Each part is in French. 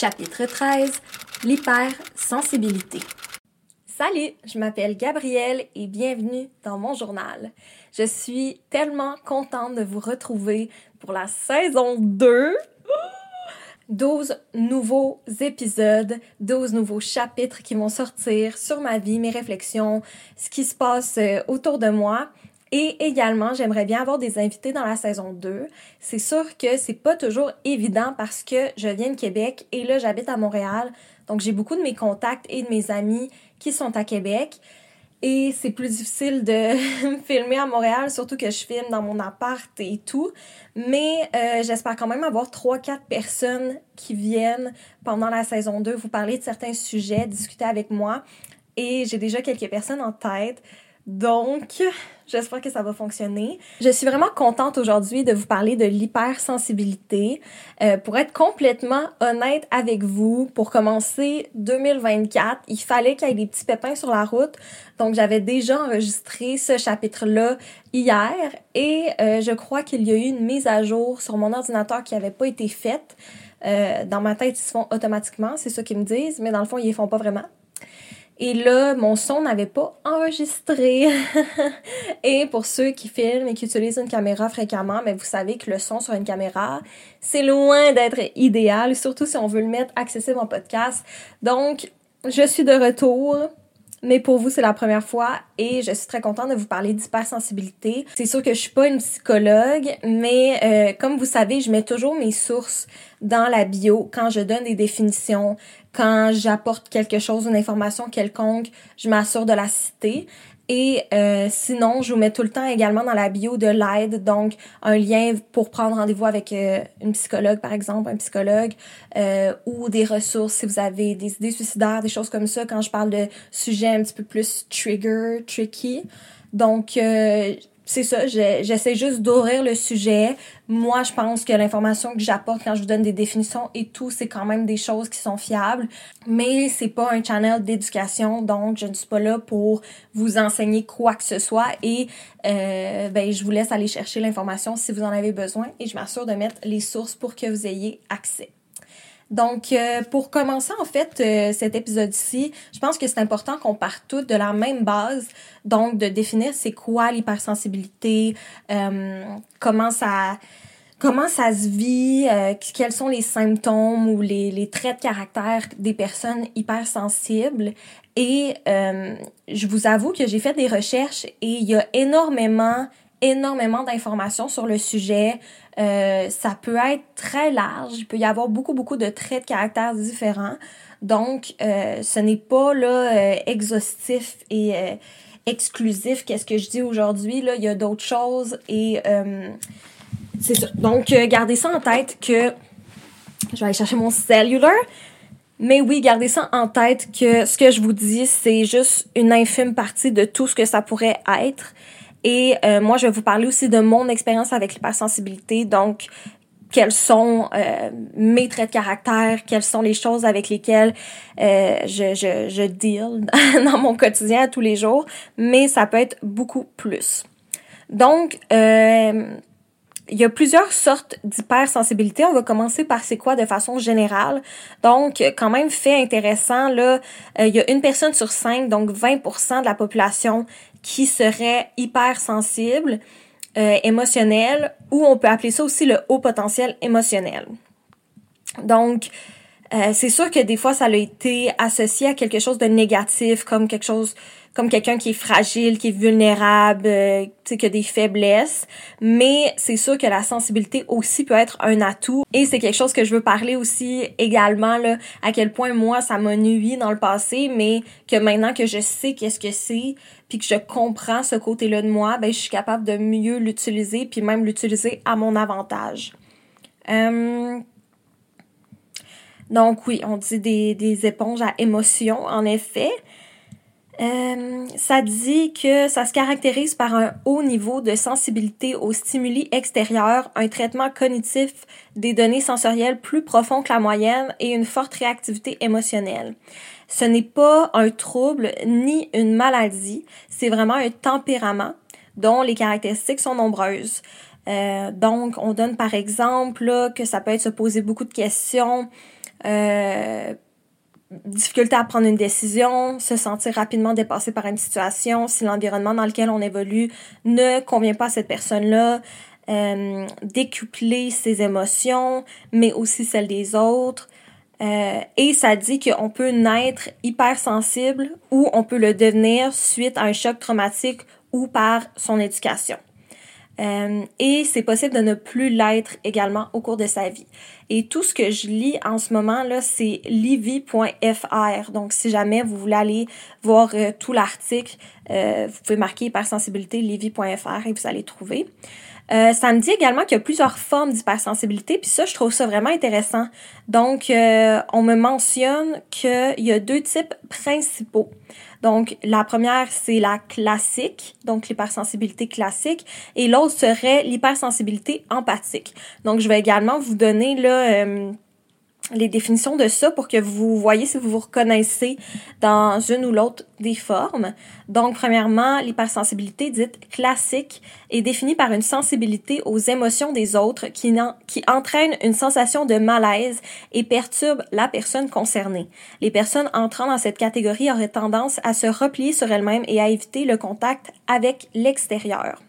Chapitre 13 L'hypersensibilité. Salut, je m'appelle Gabrielle et bienvenue dans mon journal. Je suis tellement contente de vous retrouver pour la saison 2. 12 nouveaux épisodes, 12 nouveaux chapitres qui vont sortir sur ma vie, mes réflexions, ce qui se passe euh, autour de moi. Et également, j'aimerais bien avoir des invités dans la saison 2. C'est sûr que c'est pas toujours évident parce que je viens de Québec et là, j'habite à Montréal. Donc, j'ai beaucoup de mes contacts et de mes amis qui sont à Québec. Et c'est plus difficile de filmer à Montréal, surtout que je filme dans mon appart et tout. Mais euh, j'espère quand même avoir 3-4 personnes qui viennent pendant la saison 2 vous parler de certains sujets, discuter avec moi. Et j'ai déjà quelques personnes en tête. Donc, j'espère que ça va fonctionner. Je suis vraiment contente aujourd'hui de vous parler de l'hypersensibilité. Euh, pour être complètement honnête avec vous, pour commencer 2024, il fallait qu'il y ait des petits pépins sur la route. Donc, j'avais déjà enregistré ce chapitre-là hier et euh, je crois qu'il y a eu une mise à jour sur mon ordinateur qui n'avait pas été faite. Euh, dans ma tête, ils se font automatiquement, c'est ça qu'ils me disent, mais dans le fond, ils les font pas vraiment. Et là, mon son n'avait pas enregistré. et pour ceux qui filment et qui utilisent une caméra fréquemment, mais vous savez que le son sur une caméra, c'est loin d'être idéal, surtout si on veut le mettre accessible en podcast. Donc, je suis de retour. Mais pour vous, c'est la première fois et je suis très contente de vous parler d'hypersensibilité. C'est sûr que je suis pas une psychologue, mais euh, comme vous savez, je mets toujours mes sources dans la bio quand je donne des définitions, quand j'apporte quelque chose, une information quelconque, je m'assure de la citer. Et euh, sinon, je vous mets tout le temps également dans la bio de l'aide, donc un lien pour prendre rendez-vous avec euh, une psychologue, par exemple, un psychologue, euh, ou des ressources si vous avez des idées suicidaires, des choses comme ça, quand je parle de sujets un petit peu plus trigger, tricky. Donc, c'est ça, j'essaie juste d'ouvrir le sujet. Moi, je pense que l'information que j'apporte quand je vous donne des définitions et tout, c'est quand même des choses qui sont fiables. Mais c'est pas un channel d'éducation, donc je ne suis pas là pour vous enseigner quoi que ce soit. Et euh, ben, je vous laisse aller chercher l'information si vous en avez besoin et je m'assure de mettre les sources pour que vous ayez accès. Donc, euh, pour commencer en fait euh, cet épisode-ci, je pense que c'est important qu'on parte toutes de la même base, donc de définir c'est quoi l'hypersensibilité, euh, comment ça comment ça se vit, quels sont les symptômes ou les, les traits de caractère des personnes hypersensibles. Et je vous avoue que j'ai fait des recherches et il y a énormément énormément d'informations sur le sujet. Euh, ça peut être très large. Il peut y avoir beaucoup, beaucoup de traits de caractère différents. Donc, euh, ce n'est pas là euh, exhaustif et exclusif. Qu'est-ce que je dis aujourd'hui? Là, il y a d'autres choses et c'est ça. Donc, gardez ça en tête que je vais aller chercher mon cellular. Mais oui, gardez ça en tête que ce que je vous dis, c'est juste une infime partie de tout ce que ça pourrait être. Et euh, moi, je vais vous parler aussi de mon expérience avec l'hypersensibilité. Donc, quels sont euh, mes traits de caractère, quelles sont les choses avec lesquelles euh, je, je, je deal dans mon quotidien tous les jours, mais ça peut être beaucoup plus. Donc, euh, il y a plusieurs sortes d'hypersensibilité. On va commencer par c'est quoi de façon générale. Donc, quand même fait intéressant, là, il y a une personne sur cinq, donc 20% de la population qui serait hypersensible, euh, émotionnel, ou on peut appeler ça aussi le haut potentiel émotionnel. Donc, euh, c'est sûr que des fois, ça a été associé à quelque chose de négatif, comme quelque chose comme quelqu'un qui est fragile, qui est vulnérable, euh, qui a des faiblesses. Mais c'est sûr que la sensibilité aussi peut être un atout. Et c'est quelque chose que je veux parler aussi également, là, à quel point moi, ça m'a nuit dans le passé, mais que maintenant que je sais qu'est-ce que c'est, puis que je comprends ce côté-là de moi, ben, je suis capable de mieux l'utiliser, puis même l'utiliser à mon avantage. Euh, donc oui, on dit des, des éponges à émotions, en effet. Euh, ça dit que ça se caractérise par un haut niveau de sensibilité aux stimuli extérieurs, un traitement cognitif des données sensorielles plus profond que la moyenne et une forte réactivité émotionnelle. Ce n'est pas un trouble ni une maladie, c'est vraiment un tempérament dont les caractéristiques sont nombreuses. Euh, donc, on donne par exemple que ça peut être se poser beaucoup de questions, euh, difficulté à prendre une décision, se sentir rapidement dépassé par une situation, si l'environnement dans lequel on évolue ne convient pas à cette personne-là, euh, décupler ses émotions, mais aussi celles des autres. Euh, et ça dit qu'on peut naître hypersensible ou on peut le devenir suite à un choc traumatique ou par son éducation. Euh, et c'est possible de ne plus l'être également au cours de sa vie. Et tout ce que je lis en ce moment là, c'est livy.fr. Donc si jamais vous voulez aller voir euh, tout l'article, euh, vous pouvez marquer hypersensibilité livy.fr et vous allez trouver. Ça me dit également qu'il y a plusieurs formes d'hypersensibilité, puis ça, je trouve ça vraiment intéressant. Donc, on me mentionne qu'il y a deux types principaux. Donc, la première, c'est la classique, donc l'hypersensibilité classique, et l'autre serait l'hypersensibilité empathique. Donc, je vais également vous donner là... Euh, les définitions de ça pour que vous voyez si vous vous reconnaissez dans une ou l'autre des formes. Donc, premièrement, l'hypersensibilité dite classique est définie par une sensibilité aux émotions des autres qui, qui entraîne une sensation de malaise et perturbe la personne concernée. Les personnes entrant dans cette catégorie auraient tendance à se replier sur elles-mêmes et à éviter le contact avec l'extérieur.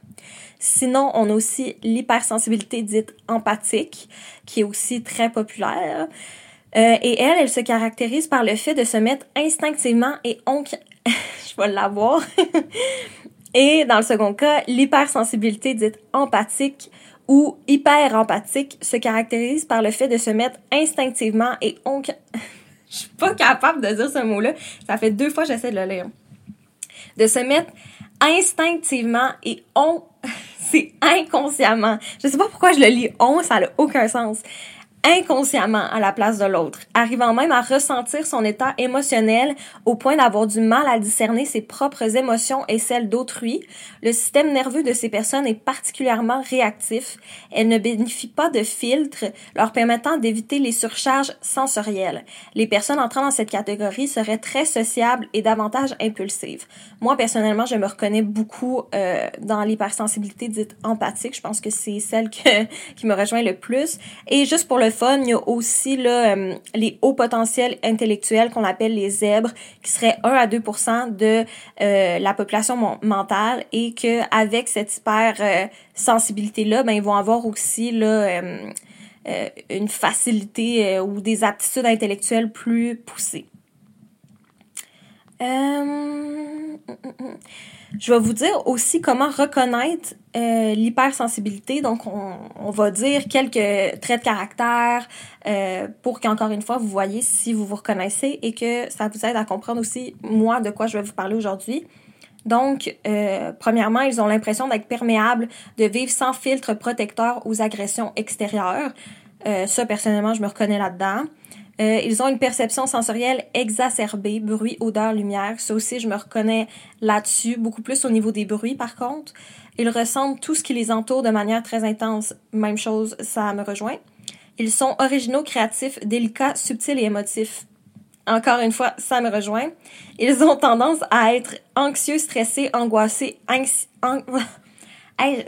Sinon, on a aussi l'hypersensibilité dite empathique, qui est aussi très populaire. Euh, et elle, elle se caractérise par le fait de se mettre instinctivement et on... je vais l'avoir. et dans le second cas, l'hypersensibilité dite empathique ou hyper empathique se caractérise par le fait de se mettre instinctivement et on... je suis pas capable de dire ce mot-là. Ça fait deux fois que j'essaie de le lire. De se mettre instinctivement et on c'est inconsciemment. Je sais pas pourquoi je le lis on, ça n'a aucun sens inconsciemment à la place de l'autre, arrivant même à ressentir son état émotionnel au point d'avoir du mal à discerner ses propres émotions et celles d'autrui. Le système nerveux de ces personnes est particulièrement réactif. Elles ne bénéficient pas de filtres leur permettant d'éviter les surcharges sensorielles. Les personnes entrant dans cette catégorie seraient très sociables et davantage impulsives. Moi, personnellement, je me reconnais beaucoup euh, dans l'hypersensibilité dite empathique. Je pense que c'est celle que, qui me rejoint le plus. Et juste pour le il y a aussi euh, les hauts potentiels intellectuels qu'on appelle les zèbres, qui seraient 1 à 2% de euh, la population mentale et que avec cette hyper euh, ben ils vont avoir aussi une facilité ou des aptitudes intellectuelles plus poussées. Je vais vous dire aussi comment reconnaître euh, l'hypersensibilité. Donc, on, on, va dire quelques traits de caractère euh, pour qu'encore une fois, vous voyez si vous vous reconnaissez et que ça vous aide à comprendre aussi, moi, de quoi je vais vous parler aujourd'hui. Donc, euh, premièrement, ils ont l'impression d'être perméables, de vivre sans filtre protecteur aux agressions extérieures. Euh, ça, personnellement, je me reconnais là-dedans. Euh, ils ont une perception sensorielle exacerbée, bruit, odeur, lumière. Ça aussi, je me reconnais là-dessus, beaucoup plus au niveau des bruits par contre. Ils ressentent tout ce qui les entoure de manière très intense. Même chose, ça me rejoint. Ils sont originaux, créatifs, délicats, subtils et émotifs. Encore une fois, ça me rejoint. Ils ont tendance à être anxieux, stressés, angoissés,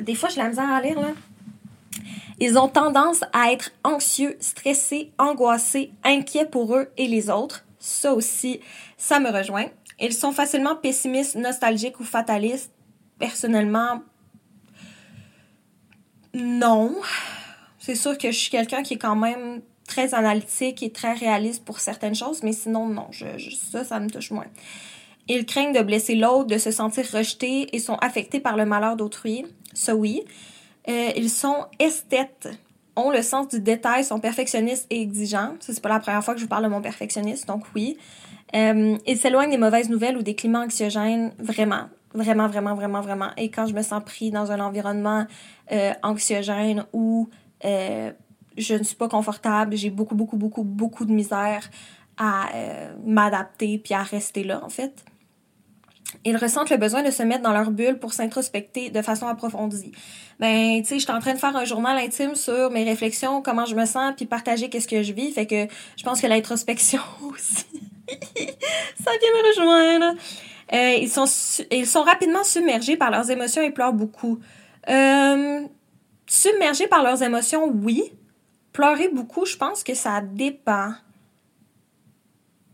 des fois, je la misère à lire, là. Ils ont tendance à être anxieux, stressés, angoissés, inquiets pour eux et les autres. Ça aussi, ça me rejoint. Ils sont facilement pessimistes, nostalgiques ou fatalistes. Personnellement, non. C'est sûr que je suis quelqu'un qui est quand même très analytique et très réaliste pour certaines choses, mais sinon, non. Ça, ça me touche moins. Ils craignent de blesser l'autre, de se sentir rejetés et sont affectés par le malheur d'autrui. Ça, oui. Euh, ils sont esthètes, ont le sens du détail, sont perfectionnistes et exigeants. Ça, c'est pas la première fois que je vous parle de mon perfectionniste, donc oui. Euh, ils s'éloignent des mauvaises nouvelles ou des climats anxiogènes, vraiment. Vraiment, vraiment, vraiment, vraiment. Et quand je me sens pris dans un environnement euh, anxiogène où je ne suis pas confortable, j'ai beaucoup, beaucoup, beaucoup, beaucoup de misère à m'adapter puis à rester là, en fait. Ils ressentent le besoin de se mettre dans leur bulle pour s'introspecter de façon approfondie. Ben, tu sais, je suis en train de faire un journal intime sur mes réflexions, comment je me sens, puis partager qu'est-ce que je vis. Fait que je pense que l'introspection aussi, ça vient me rejoindre. Euh, ils, sont ils sont rapidement submergés par leurs émotions et pleurent beaucoup. Euh, submergés par leurs émotions, oui. Pleurer beaucoup, je pense que ça dépend.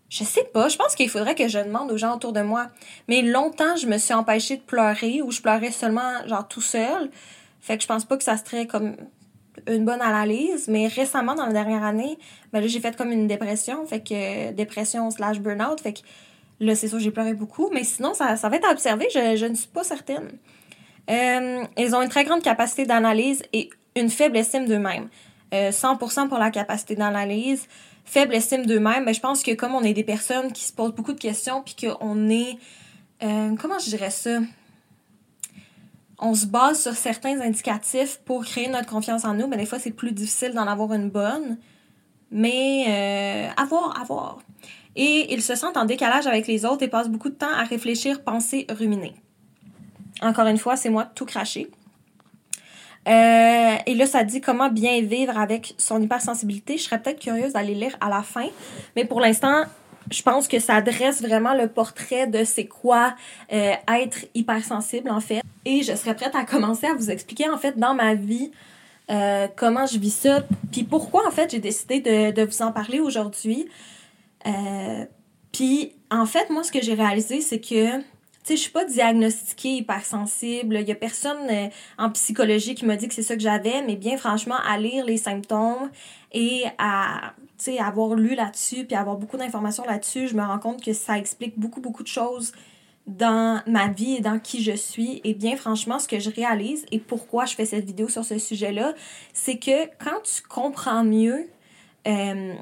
Je sais pas, je pense qu'il faudrait que je demande aux gens autour de moi. Mais longtemps, je me suis empêchée de pleurer ou je pleurais seulement genre tout seul. Fait que je pense pas que ça serait comme une bonne analyse. Mais récemment, dans la dernière année, ben là, j'ai fait comme une dépression. Fait que dépression slash burn-out. Fait que là, c'est sûr, j'ai pleuré beaucoup. Mais sinon, ça, ça va être à observer. Je, je ne suis pas certaine. Euh, ils ont une très grande capacité d'analyse et une faible estime d'eux-mêmes. Euh, 100% pour la capacité d'analyse, faible estime d'eux-mêmes, mais je pense que comme on est des personnes qui se posent beaucoup de questions, puis qu'on est... Euh, comment je dirais ça? On se base sur certains indicatifs pour créer notre confiance en nous, mais des fois, c'est plus difficile d'en avoir une bonne. Mais euh, à voir, à voir. Et ils se sentent en décalage avec les autres et passent beaucoup de temps à réfléchir, penser, ruminer. Encore une fois, c'est moi tout craché. Euh, et là, ça dit comment bien vivre avec son hypersensibilité. Je serais peut-être curieuse d'aller lire à la fin. Mais pour l'instant, je pense que ça dresse vraiment le portrait de c'est quoi euh, être hypersensible, en fait. Et je serais prête à commencer à vous expliquer, en fait, dans ma vie, euh, comment je vis ça. Puis pourquoi, en fait, j'ai décidé de, de, vous en parler aujourd'hui. puis, en fait, moi, ce que j'ai réalisé, c'est que sais, je suis pas diagnostiquée hypersensible. Il y a personne euh, en psychologie qui m'a dit que c'est ça que j'avais, mais bien franchement, à lire les symptômes et à avoir lu là-dessus, puis avoir beaucoup d'informations là-dessus, je me rends compte que ça explique beaucoup, beaucoup de choses dans ma vie et dans qui je suis. Et bien franchement, ce que je réalise et pourquoi je fais cette vidéo sur ce sujet-là, c'est que quand tu comprends mieux euh,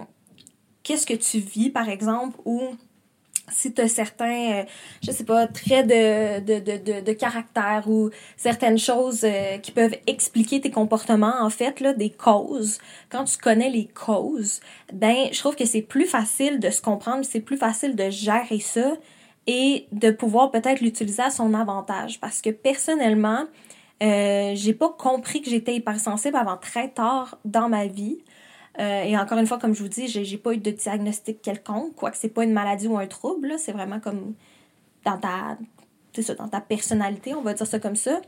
qu'est-ce que tu vis, par exemple, ou si tu as certains, euh, je sais pas, traits de, de, de, de, caractère ou certaines choses euh, qui peuvent expliquer tes comportements, en fait, là, des causes, quand tu connais les causes, ben, je trouve que c'est plus facile de se comprendre, c'est plus facile de gérer ça et de pouvoir peut-être l'utiliser à son avantage. Parce que personnellement, euh, j'ai pas compris que j'étais hypersensible avant très tard dans ma vie. Euh, et encore une fois, comme je vous dis, j'ai pas eu de diagnostic quelconque, quoique c'est pas une maladie ou un trouble, c'est vraiment comme dans ta, ça, dans ta personnalité, on va dire ça comme ça.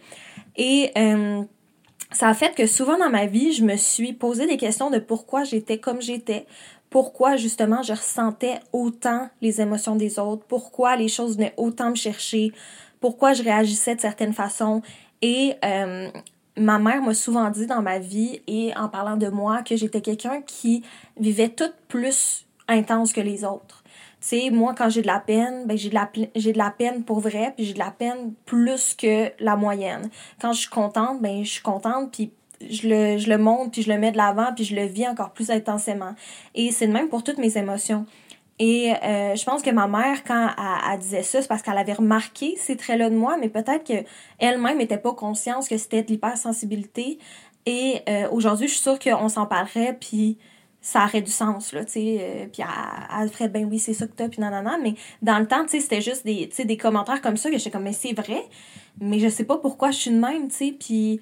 Et euh, ça a fait que souvent dans ma vie, je me suis posé des questions de pourquoi j'étais comme j'étais, pourquoi justement je ressentais autant les émotions des autres, pourquoi les choses venaient autant me chercher, pourquoi je réagissais de certaines façons. Et euh, ma mère m'a souvent dit dans ma vie et en parlant de moi que j'étais quelqu'un qui vivait tout plus intense que les autres. Tu sais, moi, quand j'ai de la peine, ben, j'ai de la, de la peine pour vrai, puis j'ai de la peine plus que la moyenne. Quand je suis contente, ben, je suis contente, puis je le, je le montre, puis je le mets de l'avant, puis je le vis encore plus intensément. Et c'est le même pour toutes mes émotions. Et euh, je pense que ma mère, quand elle, disait ça, c'est parce qu'elle avait remarqué ces traits-là de moi, mais peut-être qu'elle-même n'était pas consciente que c'était de l'hypersensibilité. Et euh, aujourd'hui, je suis sûre qu'on s'en parlerait, puis ça aurait du sens, là, tu sais. Euh, puis elle, elle, ferait, ben oui, c'est ça que t'as, puis nanana. Mais dans le temps, tu sais, c'était juste des, des commentaires comme ça que j'étais comme, mais c'est vrai, mais je sais pas pourquoi je suis de même, tu sais. Puis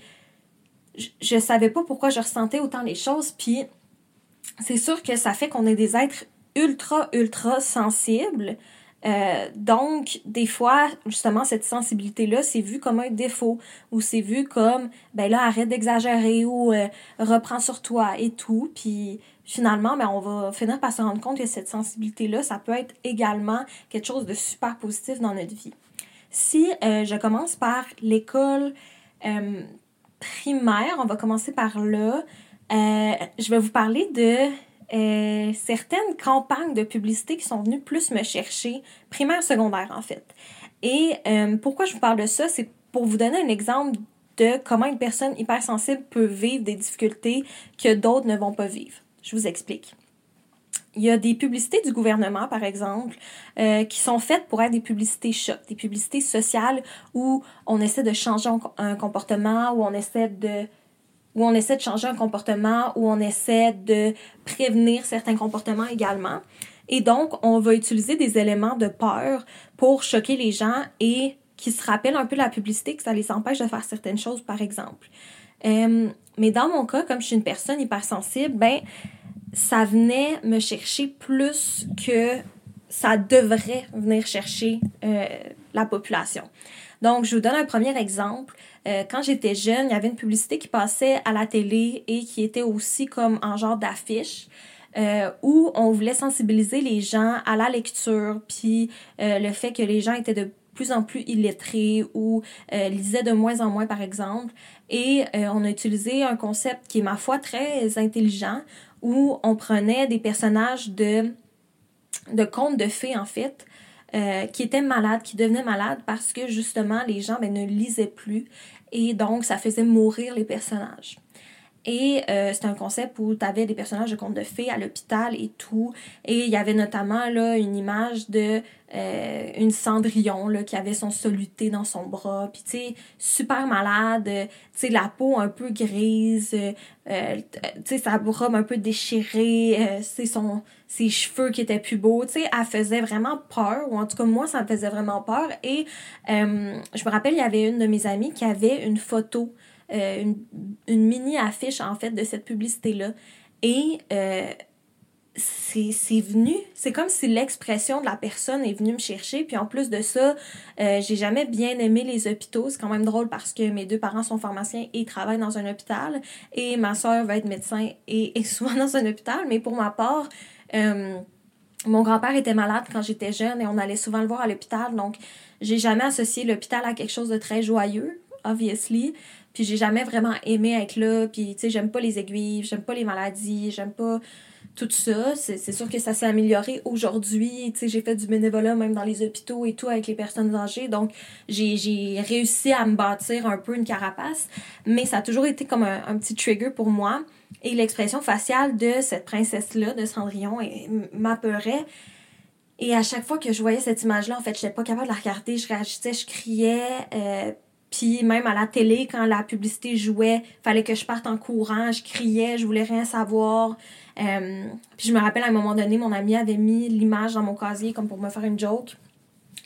je, je savais pas pourquoi je ressentais autant les choses, puis c'est sûr que ça fait qu'on est des êtres ultra, ultra sensible. Euh, donc, des fois, justement, cette sensibilité-là, c'est vu comme un défaut ou c'est vu comme, ben là, arrête d'exagérer ou euh, reprends sur toi et tout. Puis finalement, ben, on va finir par se rendre compte que cette sensibilité-là, ça peut être également quelque chose de super positif dans notre vie. Si euh, je commence par l'école primaire, on va commencer par là, je vais vous parler de euh, certaines campagnes de publicité qui sont venues plus me chercher, primaire, secondaire en fait. Et euh, pourquoi je vous parle de ça, c'est pour vous donner un exemple de comment une personne hypersensible peut vivre des difficultés que d'autres ne vont pas vivre. Je vous explique. Il y a des publicités du gouvernement, par exemple, euh, qui sont faites pour être des publicités choc, des publicités sociales où on essaie de changer un comportement, où on essaie de où on essaie de changer un comportement, où on essaie de prévenir certains comportements également. Et donc, on va utiliser des éléments de peur pour choquer les gens et qui se rappellent un peu la publicité, que ça les empêche de faire certaines choses, par exemple. Euh, mais dans mon cas, comme je suis une personne hypersensible, ben, ça venait me chercher plus que ça devrait venir chercher euh, la population. Donc, je vous donne un premier exemple. Euh, quand j'étais jeune, il y avait une publicité qui passait à la télé et qui était aussi comme en genre d'affiche. euh, où on voulait sensibiliser les gens à la lecture, puis euh, le fait que les gens étaient de plus en plus illettrés ou lisaient de moins en moins, par exemple. Et on a utilisé un concept qui est, ma foi, très intelligent, où on prenait des personnages de, de contes de fées, en fait, qui étaient malades, qui devenaient malades parce que justement les gens ben, ne lisaient plus et donc ça faisait mourir les personnages. Et euh, c'était un concept où tu avais des personnages de contes de fées à l'hôpital et tout. Et il y avait notamment là, une image de euh, une Cendrillon là, qui avait son soluté dans son bras. Puis tu sais, super malade. Tu sais, la peau un peu grise. Euh, tu sais, sa robe un peu déchirée. c'est son ses cheveux qui étaient plus beaux. Tu sais, elle faisait vraiment peur. Ou en tout cas, moi, ça me faisait vraiment peur. Et je me rappelle, il y avait une de mes amies qui avait une photo euh, une, une, mini affiche en fait de cette publicité-là. Et euh, c'est venu, c'est comme si l'expression de la personne est venue me chercher. Puis en plus de ça, euh, j'ai jamais bien aimé les hôpitaux. C'est quand même drôle parce que mes deux parents sont pharmaciens et travaillent dans un hôpital. Et ma soeur va être médecin et est souvent dans un hôpital. Mais pour ma part, mon grand-père était malade quand j'étais jeune et on allait souvent le voir à l'hôpital. Donc, j'ai jamais associé l'hôpital à quelque chose de très joyeux, obviously. Puis j'ai jamais vraiment aimé être là. Puis, tu sais, j'aime pas les aiguilles, j'aime pas les maladies, j'aime pas tout ça. C'est sûr que ça s'est amélioré aujourd'hui. Tu sais, j'ai fait du bénévolat même dans les hôpitaux et tout avec les personnes âgées. Donc, j'ai réussi à me bâtir un peu une carapace. Mais ça a toujours été comme un, un petit trigger pour moi. Et l'expression faciale de cette princesse-là, de Cendrillon, m'apeurait. Et à chaque fois que je voyais cette image-là, en fait, je n'étais pas capable de la regarder. Je réagissais, je criais. Euh, puis même à la télé, quand la publicité jouait, fallait que je parte en courant, je criais, je voulais rien savoir. Euh, puis je me rappelle à un moment donné, mon ami avait mis l'image dans mon casier comme pour me faire une joke.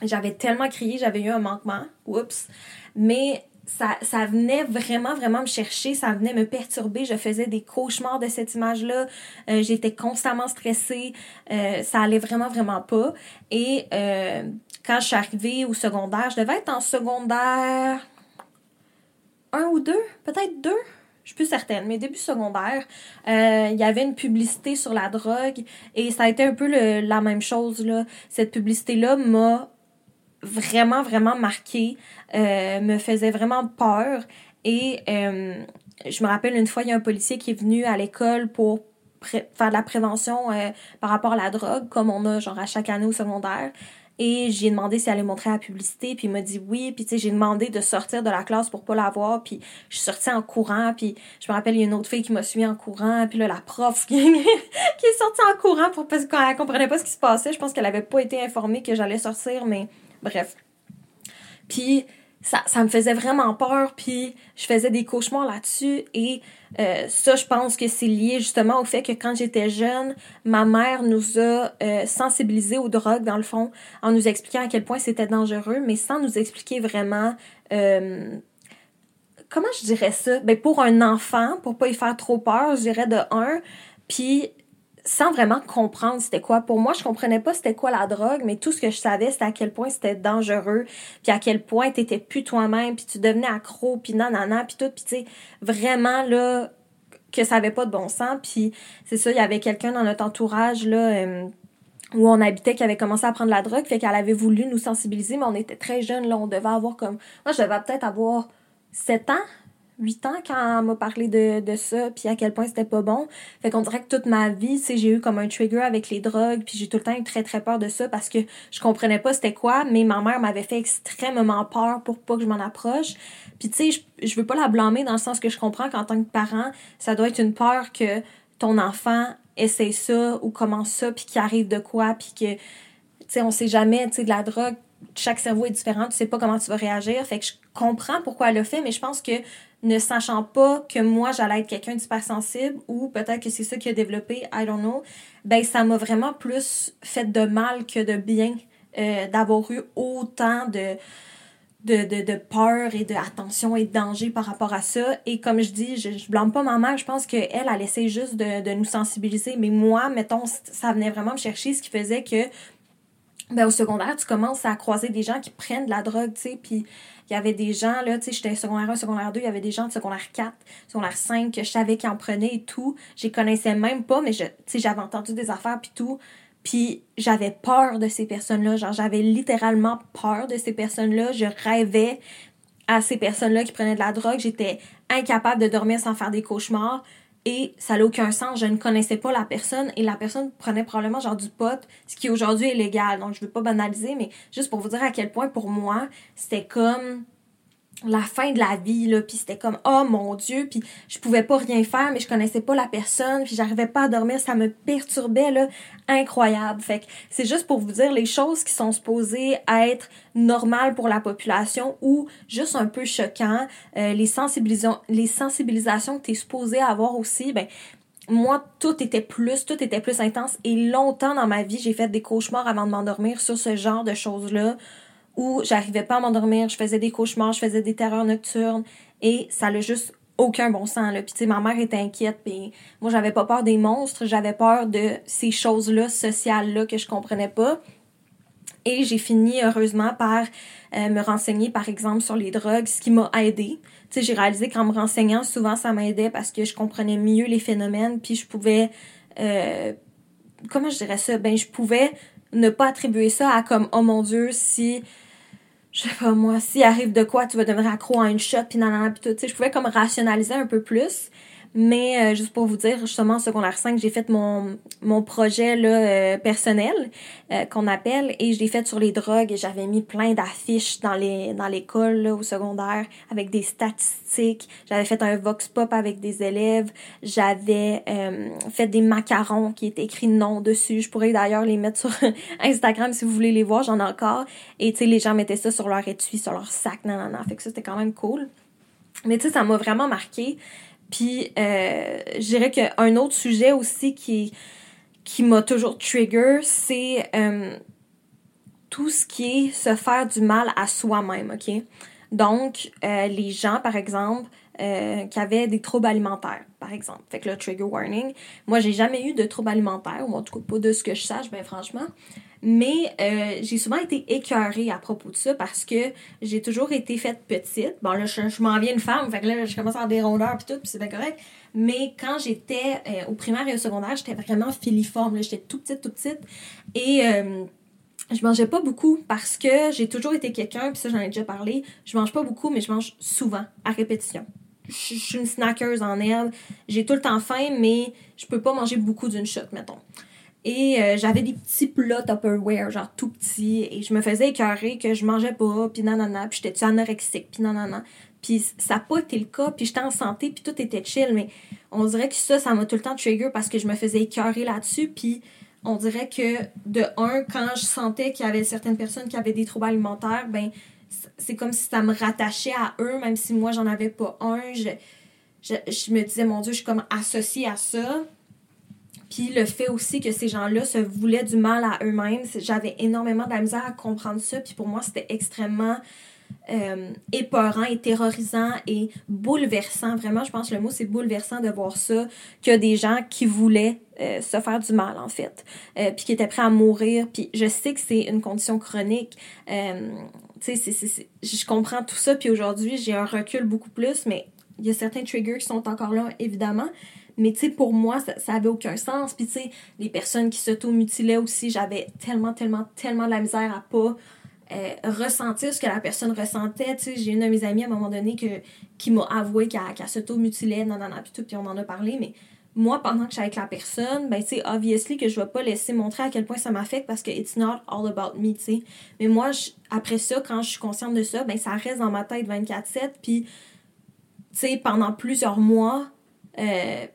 J'avais tellement crié, j'avais eu un manquement. Oups. Mais ça, ça venait vraiment, vraiment me chercher, ça venait me perturber. Je faisais des cauchemars de cette image-là. Euh, j'étais constamment stressée. Euh, ça allait vraiment, vraiment pas. Et quand je suis arrivée au secondaire, je devais être en secondaire un ou deux, peut-être deux, je suis plus certaine, mais début secondaire, euh, il y avait une publicité sur la drogue et ça a été un peu la même chose. Là. Cette publicité-là m'a vraiment, vraiment marqué, euh, me faisait vraiment peur. Et euh, je me rappelle une fois, il y a un policier qui est venu à l'école pour faire de la prévention par rapport à la drogue, comme on a genre à chaque année au secondaire. Et j'ai demandé si elle allait montrer la publicité, puis il m'a dit oui. Puis tu sais, j'ai demandé de sortir de la classe pour pas la voir, puis je suis sortie en courant, puis je me rappelle, il y a une autre fille qui m'a suivi en courant, puis là, la prof qui, qui est sortie en courant pour, parce qu'elle comprenait pas ce qui se passait. Je pense qu'elle avait pas été informée que j'allais sortir, mais bref. Puis ça, ça me faisait vraiment peur, puis je faisais des cauchemars là-dessus. Et euh, ça, je pense que c'est lié justement au fait que quand j'étais jeune, ma mère nous a euh, sensibilisés aux drogues, dans le fond, en nous expliquant à quel point c'était dangereux, mais sans nous expliquer vraiment... Euh, comment je dirais ça? Ben, pour un enfant, pour pas y faire trop peur, je dirais de un, puis sans vraiment comprendre c'était quoi. Pour moi, je comprenais pas c'était quoi la drogue, mais tout ce que je savais, c'était à quel point c'était dangereux, puis à quel point t'étais plus toi-même, puis tu devenais accro, puis nanana, puis tout, puis tu sais, vraiment, là, que ça avait pas de bon sens, puis c'est ça, il y avait quelqu'un dans notre entourage, là, euh, où on habitait qui avait commencé à prendre la drogue, fait qu'elle avait voulu nous sensibiliser, mais on était très jeunes, là, on devait avoir comme... Moi, je devais peut-être avoir 7 ans, 8 ans quand elle m'a parlé de, de ça, puis à quel point c'était pas bon. Fait qu'on dirait que toute ma vie, tu sais, j'ai eu comme un trigger avec les drogues, puis j'ai tout le temps eu très très peur de ça parce que je comprenais pas c'était quoi, mais ma mère m'avait fait extrêmement peur pour pas que je m'en approche. Puis tu sais, je, je veux pas la blâmer dans le sens que je comprends qu'en tant que parent, ça doit être une peur que ton enfant essaie ça ou commence ça, puis qu'il arrive de quoi, puis que, tu sais, on sait jamais, tu sais, de la drogue, chaque cerveau est différent, tu sais pas comment tu vas réagir. Fait que je comprends pourquoi elle l'a fait, mais je pense que ne sachant pas que moi j'allais être quelqu'un d'hypersensible ou peut-être que c'est ça qui a développé, I don't know, ben ça m'a vraiment plus fait de mal que de bien euh, d'avoir eu autant de, de, de, de, peur et d'attention et de danger par rapport à ça. Et comme je dis, je, blâme pas ma mère, je pense qu'elle, elle juste de, de nous sensibiliser. Mais moi, mettons, ça venait vraiment me chercher, ce qui faisait que ben, au secondaire, tu commences à croiser des gens qui prennent de la drogue, tu sais, puis il y avait des gens, là, tu sais, j'étais secondaire 1, secondaire 2, il y avait des gens de secondaire 4, secondaire 5 que je savais qui en prenaient et tout. Je les connaissais même pas, mais je, tu j'avais entendu des affaires puis tout. Puis j'avais peur de ces personnes-là. Genre, j'avais littéralement peur de ces personnes-là. Je rêvais à ces personnes-là qui prenaient de la drogue. J'étais incapable de dormir sans faire des cauchemars. Et ça n'a aucun sens. Je ne connaissais pas la personne et la personne prenait probablement genre du pot, ce qui aujourd'hui est légal. Donc, je veux pas banaliser, mais juste pour vous dire à quel point pour moi, c'était comme la fin de la vie là puis c'était comme oh mon dieu puis je pouvais pas rien faire mais je connaissais pas la personne puis j'arrivais pas à dormir ça me perturbait là incroyable. Fait que c'est juste pour vous dire les choses qui sont supposées être normales pour la population ou juste un peu choquant euh, les sensibilisations les sensibilisations que tu es avoir aussi ben moi, tout était plus, tout était plus intense et longtemps dans ma vie, j'ai fait des cauchemars avant de m'endormir sur ce genre de choses-là où j'arrivais pas à m'endormir, je faisais des cauchemars, je faisais des terreurs nocturnes et ça n'a juste aucun bon sens là. Puis tu sais ma mère était inquiète puis moi j'avais pas peur des monstres, j'avais peur de ces choses-là sociales là que je comprenais pas. Et j'ai fini heureusement par euh, me renseigner par exemple sur les drogues, ce qui m'a aidé. Tu sais j'ai réalisé qu'en me renseignant souvent ça m'aidait parce que je comprenais mieux les phénomènes puis je pouvais euh, comment je dirais ça? Ben je pouvais ne pas attribuer ça à comme oh mon dieu si je sais pas moi, s'il arrive de quoi, tu vas devenir accro à une shot, puis nanana, puis tout, tu sais, je pouvais comme rationaliser un peu plus. Mais euh, juste pour vous dire, justement, en secondaire 5, j'ai fait mon, mon projet là, euh, personnel euh, qu'on appelle et je l'ai fait sur les drogues et j'avais mis plein d'affiches dans les dans l'école au secondaire avec des statistiques. J'avais fait un vox pop avec des élèves. J'avais fait des macarons qui étaient écrits non dessus. Je pourrais d'ailleurs les mettre sur Instagram si vous voulez les voir, j'en ai encore. Et tu sais, les gens mettaient ça sur leur étui, sur leur sac, nanana. Fait que ça, c'était quand même cool. Mais tu sais, ça m'a vraiment marqué. Puis, euh, je dirais qu'un autre sujet aussi qui, qui m'a toujours trigger, c'est euh, tout ce qui est se faire du mal à soi-même, OK? Donc, euh, les gens, par exemple, euh, qui avaient des troubles alimentaires, par exemple. Fait que le trigger warning. Moi, j'ai jamais eu de troubles alimentaires, ou en tout cas pas de ce que je sache, ben franchement. Mais euh, j'ai souvent été écœurée à propos de ça parce que j'ai toujours été faite petite. Bon, là, je, m'en viens une femme, fait que là, je commence à avoir des rondeurs et tout, puis c'est bien correct. Mais quand j'étais euh, au primaire et au secondaire, j'étais vraiment filiforme. J'étais tout petite, tout petite. Et je mangeais pas beaucoup parce que j'ai toujours été quelqu'un, puis ça, j'en ai déjà parlé. Je mange pas beaucoup, mais je mange souvent, à répétition. Je suis une snackeuse en herbe. J'ai tout le temps faim, mais je peux pas manger beaucoup d'une shot, mettons. Et euh, j'avais des petits plats Tupperware, genre tout petits, et je me faisais écœurer que je mangeais pas, puis nanana, puis j'étais anorexique, puis nanana. Puis ça n'a pas été le cas, puis j'étais en santé, puis tout était chill, mais on dirait que ça, ça m'a tout le temps trigger parce que je me faisais écœurer là-dessus, puis on dirait que, de un, quand je sentais qu'il y avait certaines personnes qui avaient des troubles alimentaires, ben c'est comme si ça me rattachait à eux, même si moi, j'en avais pas un. Je, je, je me disais, mon Dieu, je suis comme associée à ça. Puis le fait aussi que ces gens-là se voulaient du mal à eux-mêmes, j'avais énormément de la misère à comprendre ça. Puis pour moi, c'était extrêmement euh, épeurant et terrorisant et bouleversant. Vraiment, je pense que le mot c'est bouleversant de voir ça, qu'il y a des gens qui voulaient euh, se faire du mal en fait, euh, puis qui étaient prêts à mourir. Puis je sais que c'est une condition chronique. Tu sais, je comprends tout ça. Puis aujourd'hui, j'ai un recul beaucoup plus, mais il y a certains triggers qui sont encore là, évidemment. Mais tu sais, pour moi, ça, ça avait aucun sens. Puis tu sais, les personnes qui s'auto-mutilaient aussi, j'avais tellement, tellement, tellement de la misère à pas euh, ressentir ce que la personne ressentait. Tu sais, j'ai une de mes amies à un moment donné que, qui m'a avoué qu'elle s'auto-mutilait, non, non, non, puis tout, puis on en a parlé, mais moi, pendant que je suis avec la personne, ben, tu sais, obviously que je vais pas laisser montrer à quel point ça m'affecte parce que it's not all about me, tu sais. Mais moi, après ça, quand je suis consciente de ça, ben, ça reste dans ma tête 24-7, puis, tu sais, pendant plusieurs mois, euh,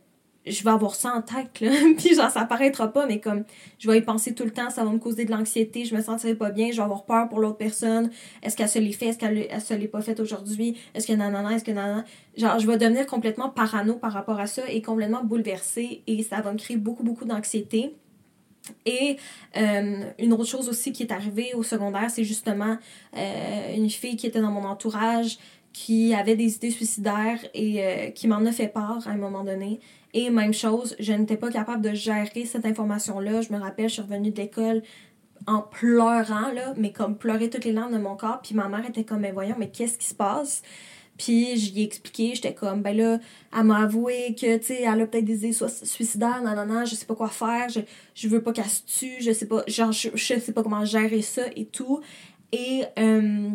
je vais avoir ça en tête, là. puis genre, ça paraîtra pas, mais comme, je vais y penser tout le temps, ça va me causer de l'anxiété, je me sentirai pas bien, je vais avoir peur pour l'autre personne. Est-ce qu'elle se l'est fait? Est-ce qu'elle se l'est pas fait aujourd'hui? Est-ce que nanana? Est-ce que nanana? Genre, je vais devenir complètement parano par rapport à ça et complètement bouleversée et ça va me créer beaucoup, beaucoup d'anxiété. Et euh, une autre chose aussi qui est arrivée au secondaire, c'est justement euh, une fille qui était dans mon entourage qui avait des idées suicidaires et euh, qui m'en a fait part à un moment donné. Et même chose, je n'étais pas capable de gérer cette information-là. Je me rappelle, je suis revenue de l'école en pleurant, là, mais comme pleurer toutes les larmes de mon corps. Puis ma mère était comme, mais voyons, mais qu'est-ce qui se passe? Puis j'y ai expliqué, j'étais comme, ben là, elle m'a avoué que, tu sais, elle a peut-être des idées suicidaires, non, non, non, je sais pas quoi faire, je, je veux pas qu'elle se tue, je sais pas, genre, je, je sais pas comment gérer ça et tout. Et euh,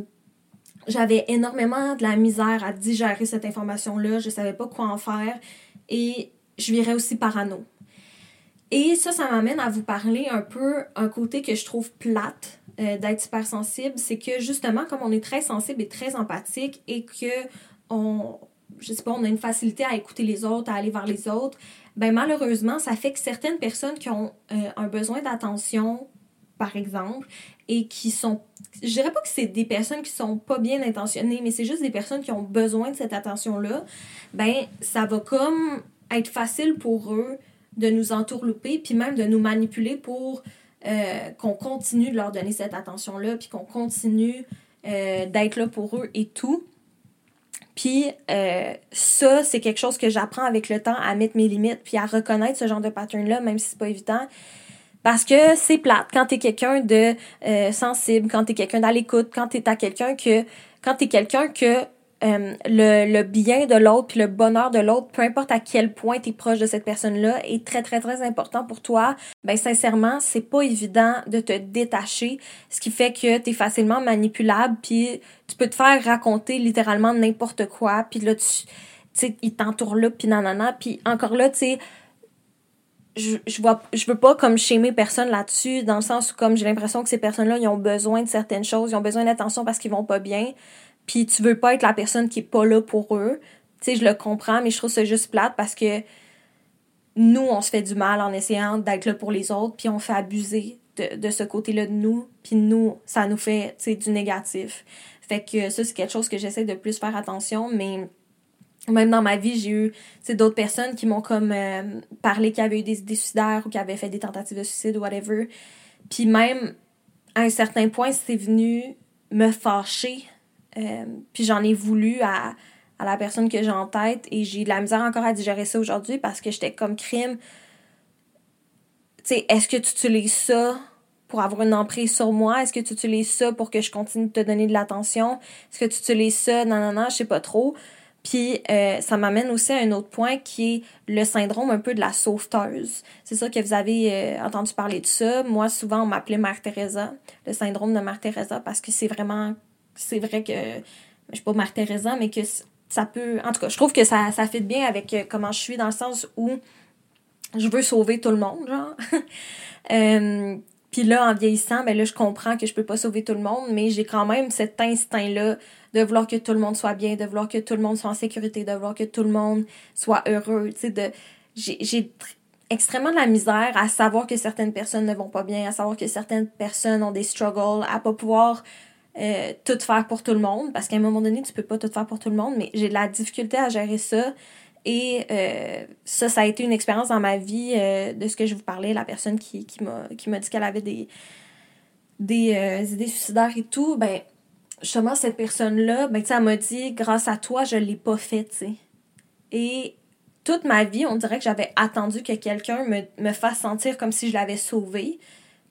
j'avais énormément de la misère à digérer cette information-là, je savais pas quoi en faire et je virais aussi parano. Et ça, ça m'amène à vous parler un peu un côté que je trouve plate euh, d'être hypersensible, c'est que justement, comme on est très sensible et très empathique et que on, je sais pas, on a une facilité à écouter les autres, à aller vers les autres, ben malheureusement, ça fait que certaines personnes qui ont euh, un besoin d'attention, par exemple, et qui sont, je dirais pas que c'est des personnes qui sont pas bien intentionnées, mais c'est juste des personnes qui ont besoin de cette attention-là, ben ça va comme être facile pour eux de nous entourlouper, puis même de nous manipuler pour euh, qu'on continue de leur donner cette attention-là, puis qu'on continue euh, d'être là pour eux et tout. Puis euh, ça, c'est quelque chose que j'apprends avec le temps à mettre mes limites, puis à reconnaître ce genre de pattern-là, même si c'est pas évident. Parce que c'est plate quand t'es quelqu'un de sensible, quand t'es quelqu'un d'à l'écoute, quand t'es à quelqu'un que quand t'es quelqu'un que euh, le, bien de l'autre puis le bonheur de l'autre, peu importe à quel point tu es proche de cette personne-là, est très très très important pour toi. Ben sincèrement, c'est pas évident de te détacher, ce qui fait que tu es facilement manipulable puis tu peux te faire raconter littéralement n'importe quoi puis là tu sais il t'entoure là puis nanana puis encore là tu sais je, je vois je veux pas comme mes personne là-dessus dans le sens où comme j'ai l'impression que ces personnes-là ils ont besoin de certaines choses, ils ont besoin d'attention parce qu'ils vont pas bien puis tu veux pas être la personne qui est pas là pour eux. Tu sais, je le comprends, mais je trouve ça juste plate parce que nous, on se fait du mal en essayant d'être là pour les autres, puis on fait abuser de, de ce côté-là de nous, puis nous, ça nous fait, tu sais, du négatif. Fait que ça, c'est quelque chose que j'essaie de plus faire attention, mais même dans ma vie, j'ai eu d'autres personnes qui m'ont comme euh, parlé qui avaient eu des idées suicidaires ou qui avaient fait des tentatives de suicide ou whatever. Puis même, à un certain point, c'est venu me fâcher euh, puis j'en ai voulu à, à la personne que j'ai en tête et j'ai de la misère encore à digérer ça aujourd'hui parce que j'étais comme crime. Tu sais, est-ce que tu utilises ça pour avoir une emprise sur moi? Est-ce que tu utilises ça pour que je continue de te donner de l'attention? Est-ce que tu utilises ça? Non, non, non, je sais pas trop. Puis euh, ça m'amène aussi à un autre point qui est le syndrome un peu de la sauveteuse. C'est ça que vous avez euh, entendu parler de ça. Moi, souvent, on m'appelait Mère Teresa, le syndrome de Mère Teresa, parce que c'est vraiment c'est vrai que je suis pas Teresa, mais que ça peut. En tout cas, je trouve que ça, ça fit bien avec euh, comment je suis dans le sens où je veux sauver tout le monde, genre. euh, puis là, en vieillissant, ben là, je comprends que je peux pas sauver tout le monde, mais j'ai quand même cet instinct-là de vouloir que tout le monde soit bien, de vouloir que tout le monde soit en sécurité, de vouloir que tout le monde soit heureux, de... J'ai extrêmement de la misère à savoir que certaines personnes ne vont pas bien, à savoir que certaines personnes ont des struggles, à pas pouvoir euh, tout faire pour tout le monde, parce qu'à un moment donné, tu peux pas tout faire pour tout le monde, mais j'ai de la difficulté à gérer ça. Et euh, ça, ça a été une expérience dans ma vie euh, de ce que je vous parlais, la personne qui, qui m'a dit qu'elle avait des, des idées suicidaires et tout. Ben, justement, cette personne-là, ben, elle m'a dit, grâce à toi, je l'ai pas fait, tu sais. Et toute ma vie, on dirait que j'avais attendu que quelqu'un me, me fasse sentir comme si je l'avais sauvée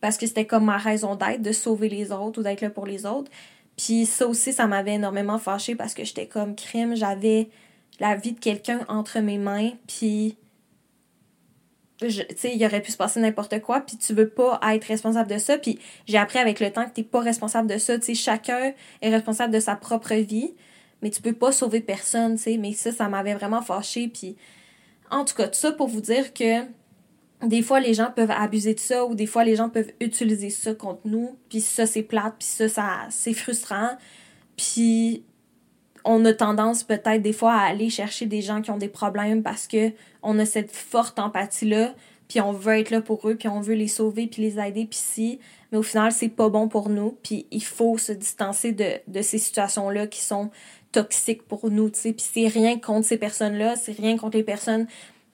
parce que c'était comme ma raison d'être, de sauver les autres ou d'être là pour les autres. Puis ça aussi, ça m'avait énormément fâchée parce que j'étais comme crime, j'avais la vie de quelqu'un entre mes mains, puis tu sais, il aurait pu se passer n'importe quoi, puis tu veux pas être responsable de ça. Puis j'ai appris avec le temps que t'es pas responsable de ça. Tu sais, chacun est responsable de sa propre vie, mais tu peux pas sauver personne, tu sais. Mais ça, ça m'avait vraiment fâchée. Puis en tout cas, tout ça pour vous dire que des fois les gens peuvent abuser de ça ou des fois les gens peuvent utiliser ça contre nous. Puis ça c'est plate puis ça ça c'est frustrant. Puis on a tendance peut-être des fois à aller chercher des gens qui ont des problèmes parce que on a cette forte empathie là puis on veut être là pour eux puis on veut les sauver puis les aider puis si. Mais au final c'est pas bon pour nous puis il faut se distancer de, de ces situations là qui sont toxiques pour nous tu sais. Puis c'est rien contre ces personnes là c'est rien contre les personnes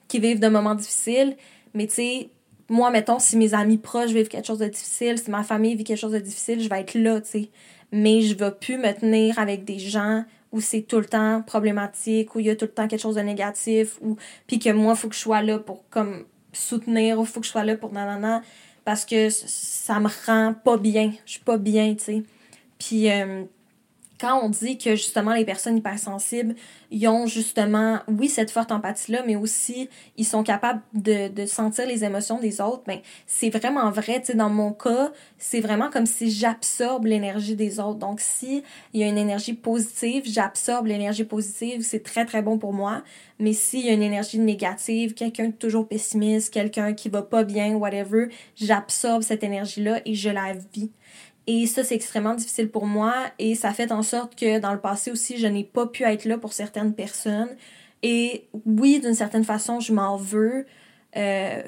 qui vivent de moments difficiles mais tu sais, moi, mettons, si mes amis proches vivent quelque chose de difficile, si ma famille vit quelque chose de difficile, je vais être là, tu sais. Mais je vais plus me tenir avec des gens où c'est tout le temps problématique, où il y a tout le temps quelque chose de négatif, ou puis que moi, il faut que je sois là pour comme soutenir, ou faut que je sois là pour nanana. parce que ça me rend pas bien. Je suis pas bien, tu sais. Puis euh, quand on dit que justement les personnes hypersensibles, ils ont justement, oui, cette forte empathie-là, mais aussi ils sont capables de, de sentir les émotions des autres, ben, c'est vraiment vrai. Tu sais, dans mon cas, c'est vraiment comme si j'absorbe l'énergie des autres. Donc, si il y a une énergie positive, j'absorbe l'énergie positive, c'est très, très bon pour moi. Mais s'il y a une énergie négative, quelqu'un toujours pessimiste, quelqu'un qui va pas bien, whatever, j'absorbe cette énergie-là et je la vis. Et ça, c'est extrêmement difficile pour moi et ça fait en sorte que dans le passé aussi, je n'ai pas pu être là pour certaines personnes. Et oui, d'une certaine façon, je m'en veux. Euh,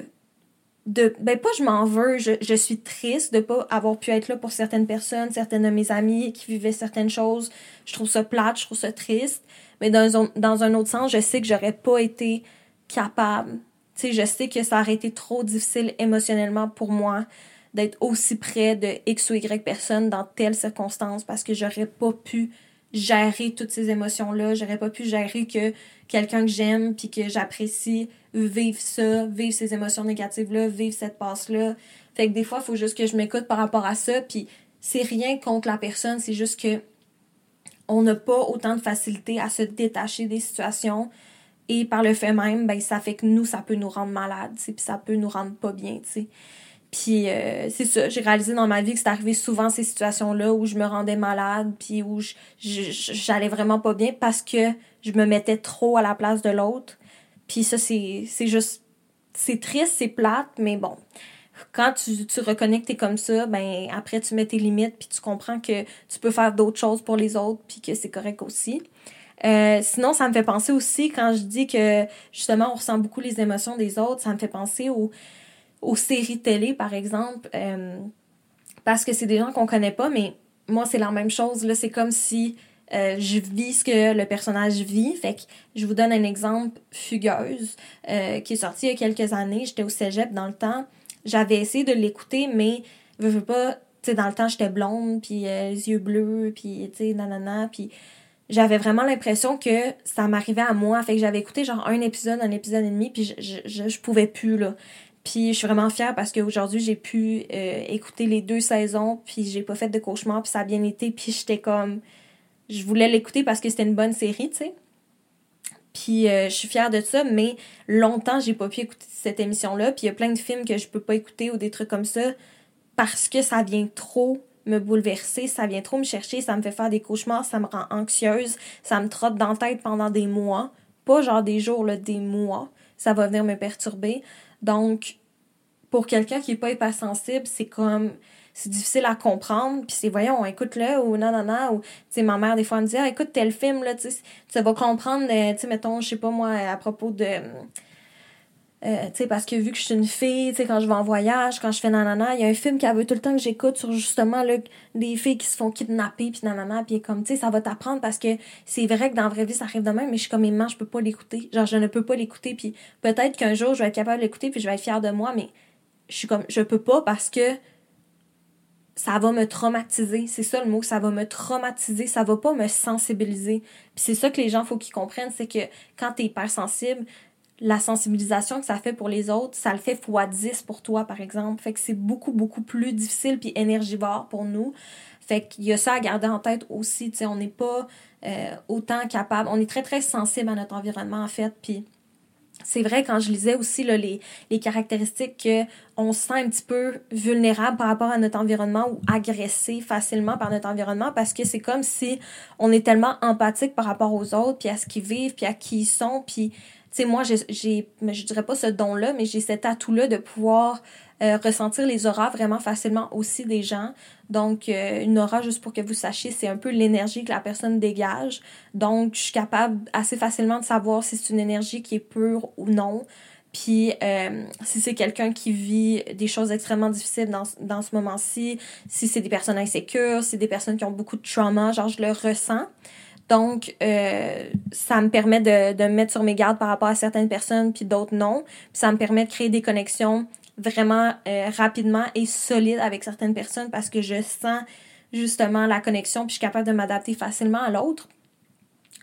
de, ben pas je m'en veux, je, je suis triste de pas avoir pu être là pour certaines personnes, certaines de mes amies qui vivaient certaines choses. Je trouve ça plate, je trouve ça triste. Mais dans un, dans un autre sens, je sais que j'aurais pas été capable. Tu sais, je sais que ça aurait été trop difficile émotionnellement pour moi d'être aussi près de X ou Y personne dans telle circonstance parce que j'aurais pas pu gérer toutes ces émotions-là. J'aurais pas pu gérer que quelqu'un que j'aime puis que j'apprécie vive ça, vive ces émotions négatives-là, vive cette passe-là. Fait que des fois, il faut juste que je m'écoute par rapport à ça. Puis c'est rien contre la personne, c'est juste que on n'a pas autant de facilité à se détacher des situations. Et par le fait même, ben, ça fait que nous, ça peut nous rendre malades, puis ça peut nous rendre pas bien, tu sais. Puis euh, c'est ça, j'ai réalisé dans ma vie que c'est arrivé souvent ces situations-là où je me rendais malade, puis où j'allais vraiment pas bien parce que je me mettais trop à la place de l'autre. Puis ça, c'est juste... C'est triste, c'est plate, mais bon. Quand tu, tu reconnais que t'es comme ça, ben après tu mets tes limites, puis tu comprends que tu peux faire d'autres choses pour les autres, puis que c'est correct aussi. Euh, sinon, ça me fait penser aussi, quand je dis que justement on ressent beaucoup les émotions des autres, ça me fait penser au aux séries télé, par exemple, euh, parce que c'est des gens qu'on connaît pas, mais moi, c'est la même chose. Là, c'est comme si euh, je vis ce que le personnage vit. Fait que je vous donne un exemple Fugueuse, euh, qui est sorti il y a quelques années. J'étais au cégep dans le temps. J'avais essayé de l'écouter, mais je veux pas, tu sais, dans le temps, j'étais blonde, puis les yeux bleus, puis, tu sais, nanana, puis j'avais vraiment l'impression que ça m'arrivait à moi. Fait que j'avais écouté genre un épisode, un épisode et demi, puis je, je, pouvais plus, là. Puis je suis vraiment fière parce qu'aujourd'hui, j'ai pu euh, écouter les deux saisons, puis j'ai pas fait de cauchemar, puis ça a bien été, puis j'étais comme... Je voulais l'écouter parce que c'était une bonne série, tu sais. Puis euh, je suis fière de ça, mais longtemps, j'ai pas pu écouter cette émission-là, puis il y a plein de films que je peux pas écouter ou des trucs comme ça parce que ça vient trop me bouleverser, ça vient trop me chercher, ça me fait faire des cauchemars, ça me rend anxieuse, ça me trotte dans la tête pendant des mois. Pas genre des jours, là, des mois. Ça va venir me perturber. Donc, pour quelqu'un qui est pas hypersensible, c'est comme c'est difficile à comprendre puis c'est voyons écoute-le ou non non non ou tu sais ma mère des fois elle me dit ah, écoute tel film là tu tu vas comprendre euh, tu sais mettons je sais pas moi à propos de euh, tu sais parce que vu que je suis une fille tu sais quand je vais en voyage quand je fais nanana il y a un film qu'elle veut tout le temps que j'écoute sur justement là des filles qui se font kidnapper puis nanana puis comme tu sais ça va t'apprendre parce que c'est vrai que dans la vraie vie ça arrive de même mais je suis comme maman je peux pas l'écouter genre je ne peux pas l'écouter puis peut-être qu'un jour je vais être capable de l'écouter puis je vais être fière de moi mais je suis comme je peux pas parce que ça va me traumatiser. C'est ça le mot, ça va me traumatiser, ça va pas me sensibiliser. Puis c'est ça que les gens faut qu'ils comprennent, c'est que quand tu es hypersensible, la sensibilisation que ça fait pour les autres, ça le fait fois 10 pour toi par exemple. Fait que c'est beaucoup beaucoup plus difficile puis énergivore pour nous. Fait qu'il y a ça à garder en tête aussi, tu sais, on n'est pas euh, autant capable, on est très très sensible à notre environnement en fait, puis c'est vrai quand je lisais aussi là, les, les caractéristiques que on se sent un petit peu vulnérable par rapport à notre environnement ou agressé facilement par notre environnement parce que c'est comme si on est tellement empathique par rapport aux autres puis à ce qu'ils vivent puis à qui ils sont puis sais moi j'ai je dirais pas ce don là mais j'ai cet atout là de pouvoir euh, ressentir les auras vraiment facilement aussi des gens. Donc, euh, une aura, juste pour que vous sachiez, c'est un peu l'énergie que la personne dégage. Donc, je suis capable assez facilement de savoir si c'est une énergie qui est pure ou non. Puis, euh, si c'est quelqu'un qui vit des choses extrêmement difficiles dans, dans ce moment-ci, si c'est des personnes insécures, si c'est des personnes qui ont beaucoup de trauma, genre, je le ressens. Donc, euh, ça me permet de, de me mettre sur mes gardes par rapport à certaines personnes, puis d'autres non. Puis ça me permet de créer des connexions vraiment euh, rapidement et solide avec certaines personnes parce que je sens justement la connexion puis je suis capable de m'adapter facilement à l'autre.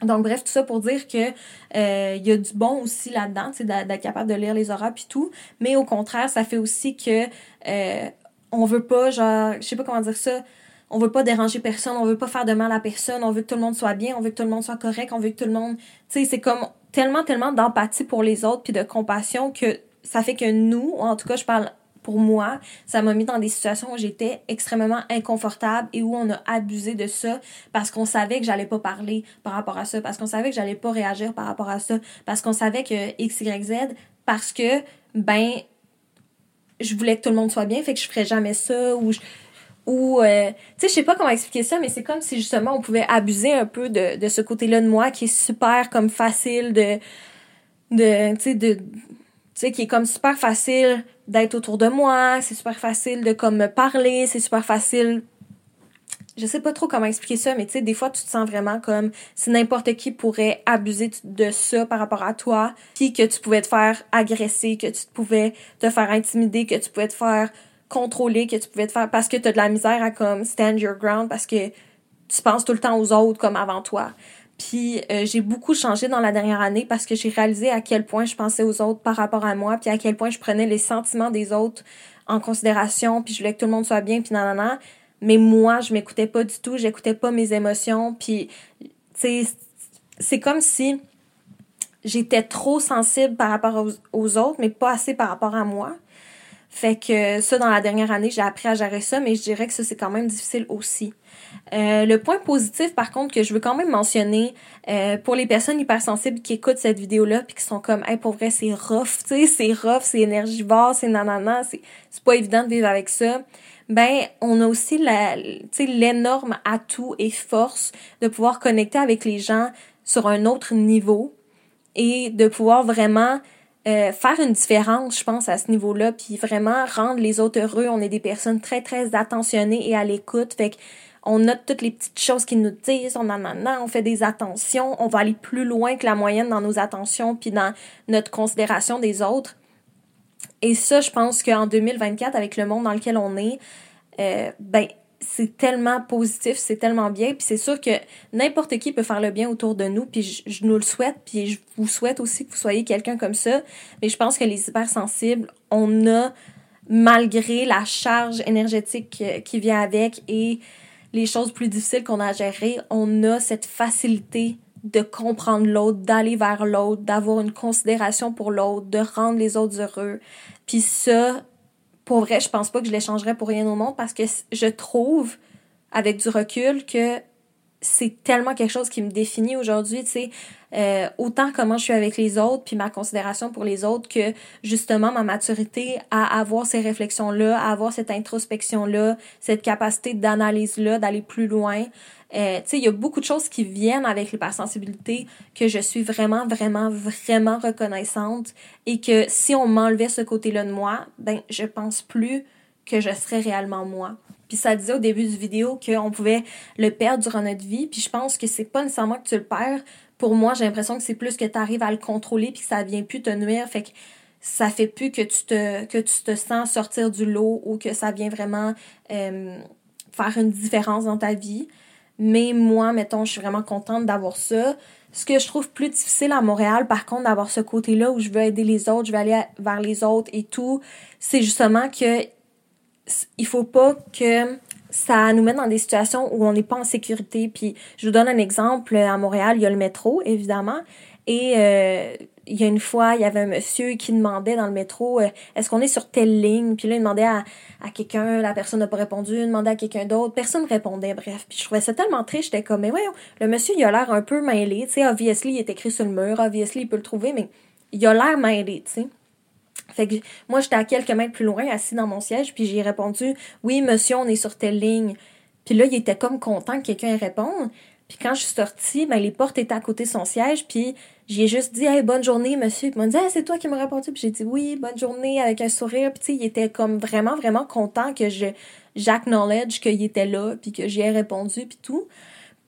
Donc, bref, tout ça pour dire que euh, il y a du bon aussi là-dedans, d'être capable de lire les auras puis tout. Mais au contraire, ça fait aussi que euh, on veut pas, genre, je sais pas comment dire ça, on veut pas déranger personne, on veut pas faire de mal à personne, on veut que tout le monde soit bien, on veut que tout le monde soit correct, on veut que tout le monde. Tu sais, c'est comme tellement, tellement d'empathie pour les autres puis de compassion que ça fait que nous, en tout cas, je parle pour moi, ça m'a mis dans des situations où j'étais extrêmement inconfortable et où on a abusé de ça parce qu'on savait que j'allais pas parler par rapport à ça, parce qu'on savait que j'allais pas réagir par rapport à ça, parce qu'on savait que X, Y, Z, parce que, ben, je voulais que tout le monde soit bien, fait que je ferais jamais ça ou ou euh, tu sais je sais pas comment expliquer ça mais c'est comme si justement on pouvait abuser un peu de, de ce côté-là de moi qui est super comme facile de de tu sais de tu sais qui est comme super facile d'être autour de moi, c'est super facile de comme me parler, c'est super facile je sais pas trop comment expliquer ça, mais tu sais, des fois, tu te sens vraiment comme si n'importe qui pourrait abuser de ça par rapport à toi, puis que tu pouvais te faire agresser, que tu pouvais te faire intimider, que tu pouvais te faire contrôler, que tu pouvais te faire parce que tu as de la misère à comme stand your ground, parce que tu penses tout le temps aux autres comme avant toi. Puis euh, j'ai beaucoup changé dans la dernière année parce que j'ai réalisé à quel point je pensais aux autres par rapport à moi, puis à quel point je prenais les sentiments des autres en considération, puis je voulais que tout le monde soit bien, puis nanana. Mais moi, je m'écoutais pas du tout, j'écoutais pas mes émotions, puis c'est comme si j'étais trop sensible par rapport aux, autres, mais pas assez par rapport à moi. Fait que ça, dans la dernière année, j'ai appris à gérer ça, mais je dirais que ça, c'est quand même difficile aussi. Euh, le point positif, par contre, que je veux quand même mentionner euh, pour les personnes hypersensibles qui écoutent cette vidéo-là puis qui sont comme, hey, pour vrai, c'est rough, tu sais, c'est rough, c'est énergivore, c'est nanana, c'est, pas évident de vivre avec ça. Ben, on a aussi l'énorme atout et force de pouvoir connecter avec les gens sur un autre niveau et de pouvoir vraiment euh, faire une différence, je pense, à ce niveau-là, puis vraiment rendre les autres heureux. On est des personnes très, très attentionnées et à l'écoute. Fait on note toutes les petites choses qu'ils nous disent, on en a, on fait des attentions, on va aller plus loin que la moyenne dans nos attentions puis dans notre considération des autres. Et ça, je pense qu'en 2024, avec le monde dans lequel on est, euh, ben c'est tellement positif, c'est tellement bien, puis c'est sûr que n'importe qui peut faire le bien autour de nous, puis je, nous le souhaite, puis je vous souhaite aussi que vous soyez quelqu'un comme ça, mais je pense que les hypersensibles, on a, malgré la charge énergétique qui vient avec et les choses plus difficiles qu'on a à gérer, on a cette facilité de comprendre l'autre, d'aller vers l'autre, d'avoir une considération pour l'autre, de rendre les autres heureux. Puis ça, pour vrai, je pense pas que je l'échangerais pour rien au monde parce que je trouve, avec du recul, que c'est tellement quelque chose qui me définit aujourd'hui, tu sais, euh, autant comment je suis avec les autres, puis ma considération pour les autres, que justement ma maturité à avoir ces réflexions-là, à avoir cette introspection-là, cette capacité d'analyse-là, d'aller plus loin. Euh, tu sais, il y a beaucoup de choses qui viennent avec l'hypersensibilité que je suis vraiment, vraiment, vraiment reconnaissante et que si on m'enlevait ce côté-là de moi, ben, je pense plus que je serais réellement moi. Puis ça disait au début du vidéo qu'on pouvait le perdre durant notre vie. Puis je pense que c'est pas nécessairement que tu le perds. Pour moi, j'ai l'impression que c'est plus que tu arrives à le contrôler puis que ça vient plus te nuire. Fait que ça fait plus que tu te, que tu te sens sortir du lot ou que ça vient vraiment euh, faire une différence dans ta vie. Mais moi, mettons, je suis vraiment contente d'avoir ça. Ce que je trouve plus difficile à Montréal, par contre, d'avoir ce côté-là où je veux aider les autres, je veux aller vers les autres et tout, c'est justement que il faut pas que ça nous mette dans des situations où on n'est pas en sécurité. Puis je vous donne un exemple. À Montréal, il y a le métro, évidemment. Et euh, il y a une fois, il y avait un monsieur qui demandait dans le métro euh, est-ce qu'on est sur telle ligne? Puis là, il demandait à, à quelqu'un, la personne n'a pas répondu, il demandait à quelqu'un d'autre, personne ne répondait, bref. Puis je trouvais ça tellement triste, j'étais comme mais voyons, le monsieur il a l'air un peu mêlé, tu sais, obviously il est écrit sur le mur, obviously il peut le trouver, mais il a l'air mêlé, tu sais. Fait que moi, j'étais à quelques mètres plus loin, assis dans mon siège, puis j'ai répondu Oui, monsieur, on est sur telle ligne. Puis là, il était comme content que quelqu'un réponde. Puis quand je suis sortie, ben, les portes étaient à côté de son siège, puis j'ai juste dit Hey, bonne journée, monsieur. Puis il m'a dit c'est toi qui m'as répondu. Puis j'ai dit Oui, bonne journée, avec un sourire. Puis tu il était comme vraiment, vraiment content que j'acknowledge qu'il était là, puis que j'y ai répondu, puis tout.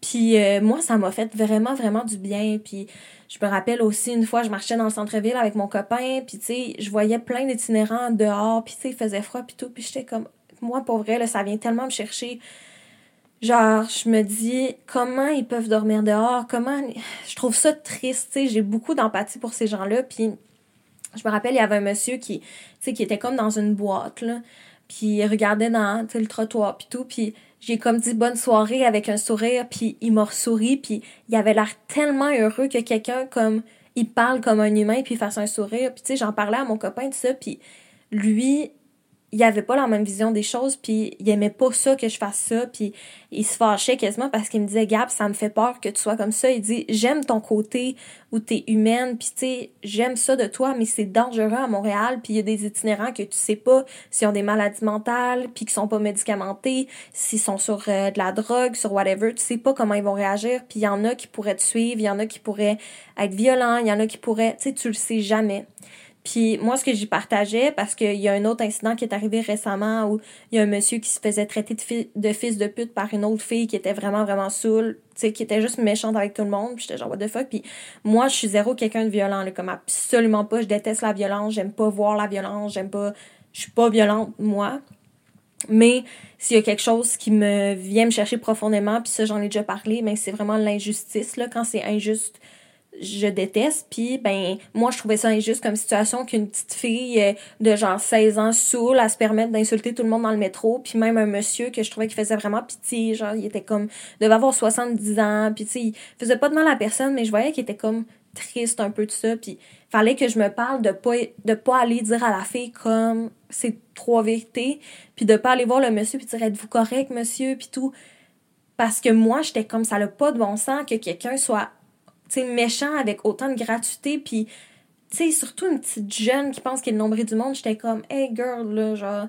Puis euh, moi, ça m'a fait vraiment, vraiment du bien. Puis je me rappelle aussi une fois, je marchais dans le centre-ville avec mon copain, puis tu sais, je voyais plein d'itinérants dehors, puis tu sais, il faisait froid, puis tout, puis j'étais comme, moi, pour vrai, là, ça vient tellement me chercher. Genre, je me dis comment ils peuvent dormir dehors, comment je trouve ça triste, tu sais, j'ai beaucoup d'empathie pour ces gens-là. Puis je me rappelle il y avait un monsieur qui tu sais qui était comme dans une boîte là, puis il regardait dans le trottoir puis tout. Puis j'ai comme dit bonne soirée avec un sourire puis il m'a souri puis il avait l'air tellement heureux que quelqu'un comme il parle comme un humain puis il fasse un sourire puis tu sais j'en parlais à mon copain de ça puis lui il avait pas la même vision des choses puis il aimait pas ça que je fasse ça puis il se fâchait quasiment parce qu'il me disait Gab ça me fait peur que tu sois comme ça. Il dit j'aime ton côté où t'es humaine puis tu sais j'aime ça de toi mais c'est dangereux à Montréal puis il y a des itinérants que tu sais pas s'ils ont des maladies mentales puis qui sont pas médicamentés s'ils sont sur euh, de la drogue sur whatever. Tu sais pas comment ils vont réagir puis il y en a qui pourraient te suivre il y en a qui pourraient être violents il y en a qui pourraient tu sais tu le sais jamais puis moi, ce que j'y partageais, parce qu'il y a un autre incident qui est arrivé récemment où il y a un monsieur qui se faisait traiter de, fils de pute par une autre fille qui était vraiment, vraiment saoule, tu sais, qui était juste méchante avec tout le monde. Puis j'étais genre, what the fuck? Puis moi, je suis zéro quelqu'un de violent, là, comme absolument pas. Je déteste la violence, j'aime pas voir la violence, j'aime pas. Je suis pas violente, moi. Mais s'il y a quelque chose qui me vient me chercher profondément, puis ça, j'en ai déjà parlé, mais c'est vraiment l'injustice, là, quand c'est injuste je déteste. Puis, ben, moi, je trouvais ça injuste comme situation qu'une petite fille euh, de genre 16 ans saoule à se permettre d'insulter tout le monde dans le métro. Puis même un monsieur que je trouvais qui faisait vraiment pitié. Genre, il était comme, devait avoir 70 ans. Puis, tu sais, il faisait pas de mal à personne, mais je voyais qu'il était comme triste un peu de ça. Puis, fallait que je me parle de pas, de pas aller dire à la fille comme c'est trois vérités. Puis, de pas aller voir le monsieur puis dire êtes-vous correct, monsieur? Puis tout. Parce que moi, j'étais comme ça n'a pas de bon sens que quelqu'un soit sais, méchant avec autant de gratuité, puis, tu sais, surtout une petite jeune qui pense qu'il est le nombril du monde, j'étais comme, hey girl, là, genre,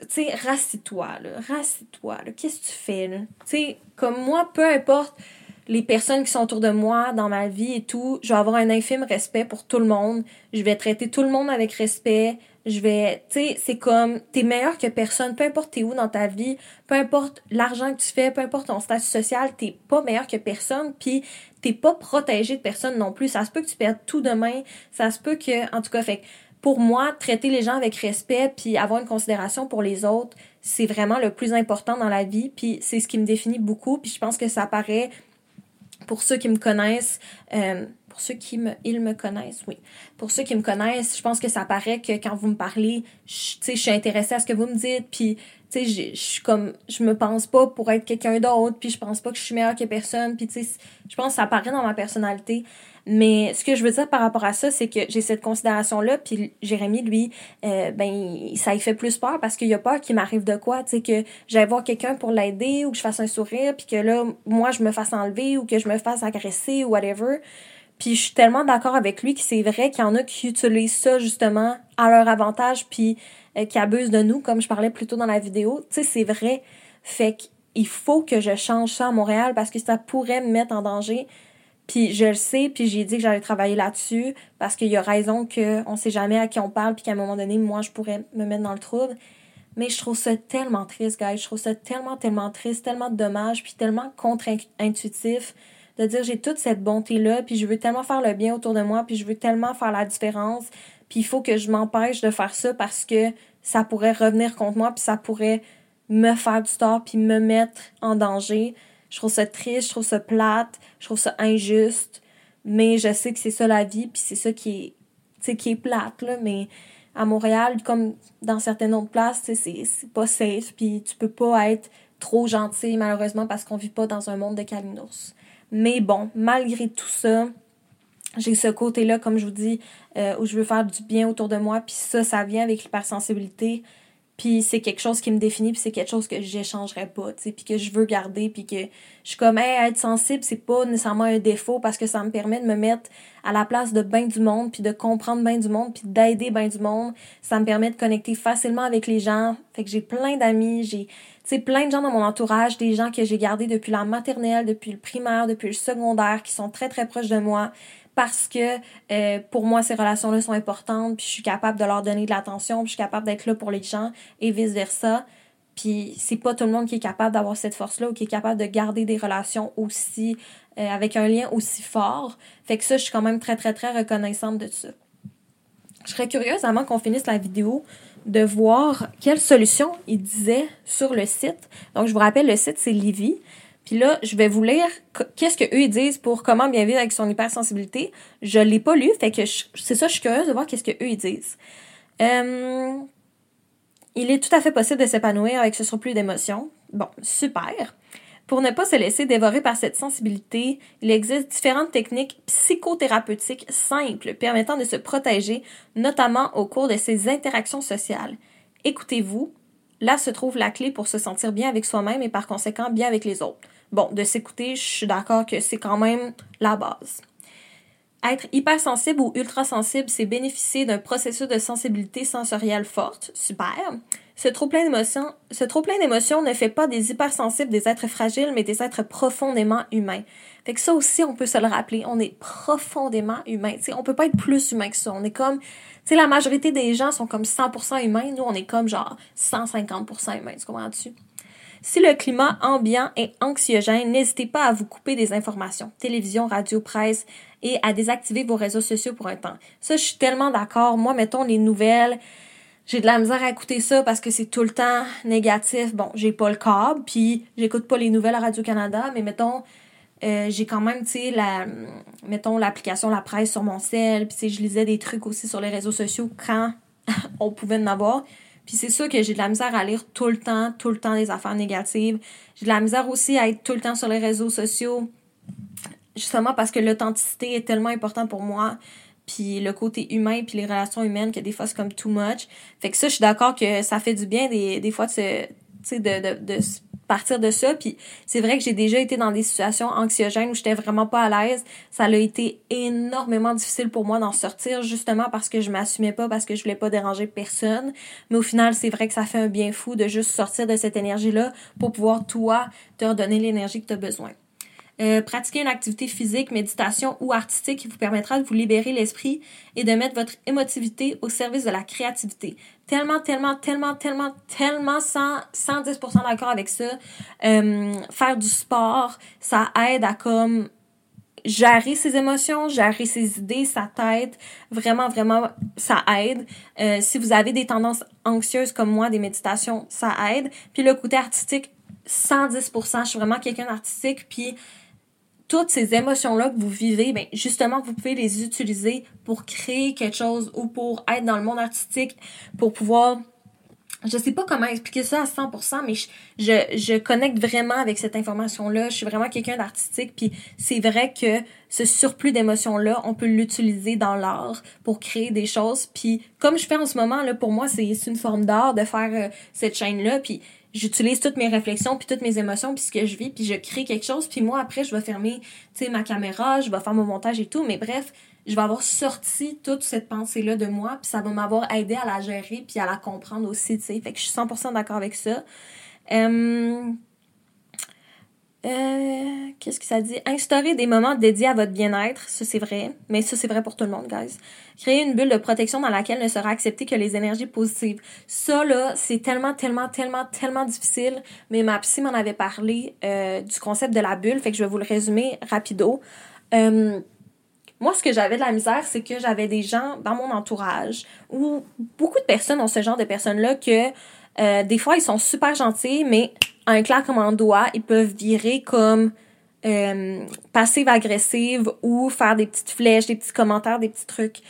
tu sais, rassis-toi, là, rassis-toi, là, qu'est-ce que tu fais, là? Tu comme moi, peu importe les personnes qui sont autour de moi dans ma vie et tout, je vais avoir un infime respect pour tout le monde. Je vais traiter tout le monde avec respect. Je vais, tu c'est comme, t'es meilleur que personne, peu importe t'es où dans ta vie, peu importe l'argent que tu fais, peu importe ton statut social, t'es pas meilleur que personne, puis t'es pas protégé de personne non plus. Ça se peut que tu perdes tout demain, ça se peut que, en tout cas, fait pour moi, traiter les gens avec respect puis avoir une considération pour les autres, c'est vraiment le plus important dans la vie, puis c'est ce qui me définit beaucoup, puis je pense que ça paraît pour ceux qui me connaissent, euh, pour ceux qui me, ils me connaissent, oui. Pour ceux qui me connaissent, je pense que ça paraît que quand vous me parlez, je, suis intéressée à ce que vous me dites, puis je suis comme, je me pense pas pour être quelqu'un d'autre, puis je pense pas que je suis meilleure que personne, puis je pense que ça paraît dans ma personnalité. Mais ce que je veux dire par rapport à ça, c'est que j'ai cette considération-là, puis Jérémy, lui, euh, ben, ça y fait plus peur parce qu'il a peur qu'il m'arrive de quoi, tu sais, que j'aille voir quelqu'un pour l'aider ou que je fasse un sourire, puis que là, moi, je me fasse enlever ou que je me fasse agresser ou whatever. Puis je suis tellement d'accord avec lui que c'est vrai qu'il y en a qui utilisent ça justement à leur avantage, puis euh, qui abusent de nous, comme je parlais plus tôt dans la vidéo. Tu sais, c'est vrai. Fait qu'il faut que je change ça à Montréal parce que ça pourrait me mettre en danger. Puis je le sais, puis j'ai dit que j'allais travailler là-dessus parce qu'il y a raison qu'on sait jamais à qui on parle, puis qu'à un moment donné, moi, je pourrais me mettre dans le trouble. Mais je trouve ça tellement triste, guys. Je trouve ça tellement, tellement triste, tellement dommage, puis tellement contre-intuitif de dire j'ai toute cette bonté-là, puis je veux tellement faire le bien autour de moi, puis je veux tellement faire la différence, puis il faut que je m'empêche de faire ça parce que ça pourrait revenir contre moi, puis ça pourrait me faire du tort, puis me mettre en danger. Je trouve ça triste, je trouve ça plate, je trouve ça injuste, mais je sais que c'est ça la vie, puis c'est ça qui est, qui est plate, là, mais à Montréal, comme dans certaines autres places, c'est pas safe, puis tu peux pas être trop gentil, malheureusement, parce qu'on vit pas dans un monde de calinours. Mais bon, malgré tout ça, j'ai ce côté-là, comme je vous dis, euh, où je veux faire du bien autour de moi, puis ça, ça vient avec l'hypersensibilité. Puis c'est quelque chose qui me définit, puis c'est quelque chose que j'échangerais pas, tu sais, puis que je veux garder, puis que je suis comme, être sensible, c'est pas nécessairement un défaut parce que ça me permet de me mettre à la place de bien du monde, puis de comprendre bien du monde, puis d'aider bien du monde. Ça me permet de connecter facilement avec les gens. Fait que j'ai plein d'amis, j'ai, sais, plein de gens dans mon entourage, des gens que j'ai gardés depuis la maternelle, depuis le primaire, depuis le secondaire, qui sont très, très proches de moi parce que euh, pour moi, ces relations-là sont importantes, puis je suis capable de leur donner de l'attention, puis je suis capable d'être là pour les gens, et vice-versa. Puis c'est pas tout le monde qui est capable d'avoir cette force-là ou qui est capable de garder des relations aussi, euh, avec un lien aussi fort. Fait que ça, je suis quand même très, très, très reconnaissante de ça. Je serais curieuse, avant qu'on finisse la vidéo, de voir quelle solution ils disaient sur le site. Donc, je vous rappelle, le site, c'est Livy. Puis là, je vais vous lire qu'est-ce que eux ils disent pour comment bien vivre avec son hypersensibilité. Je l'ai pas lu, fait que c'est ça, je suis curieuse de voir qu'est-ce que eux ils disent. Euh, il est tout à fait possible de s'épanouir avec ce surplus d'émotions. Bon, super. Pour ne pas se laisser dévorer par cette sensibilité, il existe différentes techniques psychothérapeutiques simples permettant de se protéger, notamment au cours de ces interactions sociales. Écoutez-vous, là se trouve la clé pour se sentir bien avec soi-même et par conséquent bien avec les autres. Bon, de s'écouter, je suis d'accord que c'est quand même la base. Être hypersensible ou ultrasensible, c'est bénéficier d'un processus de sensibilité sensorielle forte. Super. Ce trop plein d'émotions, ce trop plein d'émotions ne fait pas des hypersensibles des êtres fragiles, mais des êtres profondément humains. Fait que ça aussi, on peut se le rappeler. On est profondément humain. sais, on peut pas être plus humain que ça. On est comme, tu sais, la majorité des gens sont comme 100% humains. Nous, on est comme genre 150% humains. Tu comprends-tu? Si le climat ambiant est anxiogène, n'hésitez pas à vous couper des informations, télévision, radio, presse, et à désactiver vos réseaux sociaux pour un temps. Ça, je suis tellement d'accord. Moi, mettons les nouvelles, j'ai de la misère à écouter ça parce que c'est tout le temps négatif. Bon, j'ai pas le câble, puis j'écoute pas les nouvelles à Radio-Canada, mais mettons, euh, j'ai quand même, tu sais, la, mettons, l'application La Presse sur mon cell, puis je lisais des trucs aussi sur les réseaux sociaux quand on pouvait en avoir. Puis c'est sûr que j'ai de la misère à lire tout le temps, tout le temps des affaires négatives. J'ai de la misère aussi à être tout le temps sur les réseaux sociaux, justement parce que l'authenticité est tellement importante pour moi. Puis le côté humain, puis les relations humaines, que des fois c'est comme too much. Fait que ça, je suis d'accord que ça fait du bien des, des fois de se, de, de, de partir de ça. Puis c'est vrai que j'ai déjà été dans des situations anxiogènes où j'étais vraiment pas à l'aise. Ça a été énormément difficile pour moi d'en sortir justement parce que je m'assumais pas, parce que je voulais pas déranger personne. Mais au final, c'est vrai que ça fait un bien fou de juste sortir de cette énergie-là pour pouvoir, toi, te redonner l'énergie que tu as besoin. Euh, pratiquer une activité physique, méditation ou artistique qui vous permettra de vous libérer l'esprit et de mettre votre émotivité au service de la créativité. Tellement, tellement, tellement, tellement, tellement 100, 110% d'accord avec ça. Euh, faire du sport, ça aide à comme gérer ses émotions, gérer ses idées, sa tête. Vraiment, vraiment, ça aide. Euh, si vous avez des tendances anxieuses comme moi, des méditations, ça aide. Puis le côté artistique, 110%. Je suis vraiment quelqu'un d'artistique. Puis toutes ces émotions-là que vous vivez, ben justement, vous pouvez les utiliser pour créer quelque chose ou pour être dans le monde artistique, pour pouvoir je sais pas comment expliquer ça à 100%, mais je connecte vraiment avec cette information-là. Je suis vraiment quelqu'un d'artistique, puis c'est vrai que ce surplus d'émotions-là, on peut l'utiliser dans l'art pour créer des choses. Puis comme je fais en ce moment, là, pour moi, c'est une forme d'art de faire euh, cette chaîne-là. Puis j'utilise toutes mes réflexions puis toutes mes émotions puis ce que je vis puis je crée quelque chose puis moi après je vais fermer tu sais ma caméra je vais faire mon montage et tout mais bref je vais avoir sorti toute cette pensée là de moi puis ça va m'avoir aidé à la gérer puis à la comprendre aussi tu sais. Fait que je suis 100% d'accord avec ça. Euh, euh, qu'est-ce que ça dit? Instaurer des moments dédiés à votre bien-être, ça c'est vrai, mais ça c'est vrai pour tout le monde, guys. Créer une bulle de protection dans laquelle ne sera accepté que les énergies positives. Ça là, c'est tellement, tellement, tellement, tellement difficile, mais ma psy m'en avait parlé euh, du concept de la bulle, fait que je vais vous le résumer rapido. Euh, moi, ce que j'avais de la misère, c'est que j'avais des gens dans mon entourage où beaucoup de personnes ont ce genre de personnes-là que des fois, ils sont super gentils, mais un claquement de doigt, ils peuvent virer comme euh, passive-agressive ou faire des petites flèches, des petits commentaires, des petits trucs.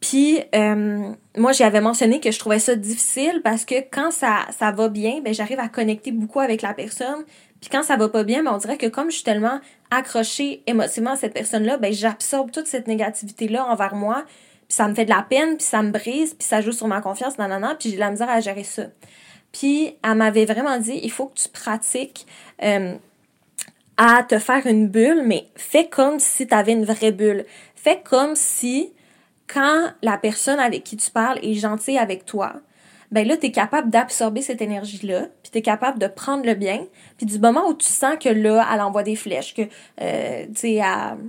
Puis euh, moi, j'avais mentionné que je trouvais ça difficile parce que quand ça, ça va bien, ben j'arrive à connecter beaucoup avec la personne. Puis quand ça va pas bien, ben on dirait que comme je suis tellement accrochée émotivement à cette personne-là, ben j'absorbe toute cette négativité-là envers moi. Puis ça me fait de la peine, puis ça me brise, puis ça joue sur ma confiance, nanana, puis j'ai de la misère à gérer ça. Puis elle m'avait vraiment dit, il faut que tu pratiques euh, à te faire une bulle, mais fais comme si tu avais une vraie bulle. Fais comme si quand la personne avec qui tu parles est gentille avec toi, ben là, tu es capable d'absorber cette énergie-là, puis tu es capable de prendre le bien, puis du moment où tu sens que là, elle envoie des flèches, que, euh, tu sais,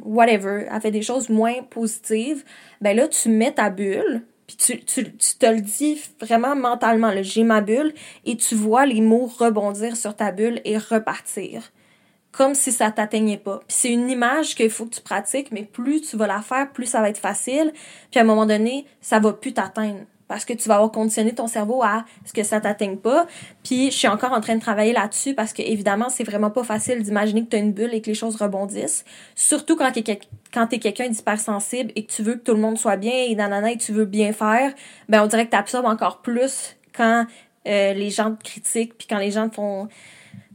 whatever, elle fait des choses moins positives, ben là, tu mets ta bulle, puis tu, te le dis vraiment mentalement, j'ai ma bulle, et tu vois les mots rebondir sur ta bulle et repartir. Comme si ça t'atteignait pas. Puis c'est une image qu'il faut que tu pratiques, mais plus tu vas la faire, plus ça va être facile. Puis à un moment donné, ça va plus t'atteindre. Parce que tu vas avoir conditionné ton cerveau à ce que ça t'atteigne pas. Puis je suis encore en train de travailler là-dessus parce que évidemment, c'est vraiment pas facile d'imaginer que tu as une bulle et que les choses rebondissent. Surtout quand tu es, quelqu'un d'hypersensible et que tu veux que tout le monde soit bien et nanana et tu veux bien faire, ben on dirait que tu encore plus quand euh, les gens te critiquent puis quand les gens te font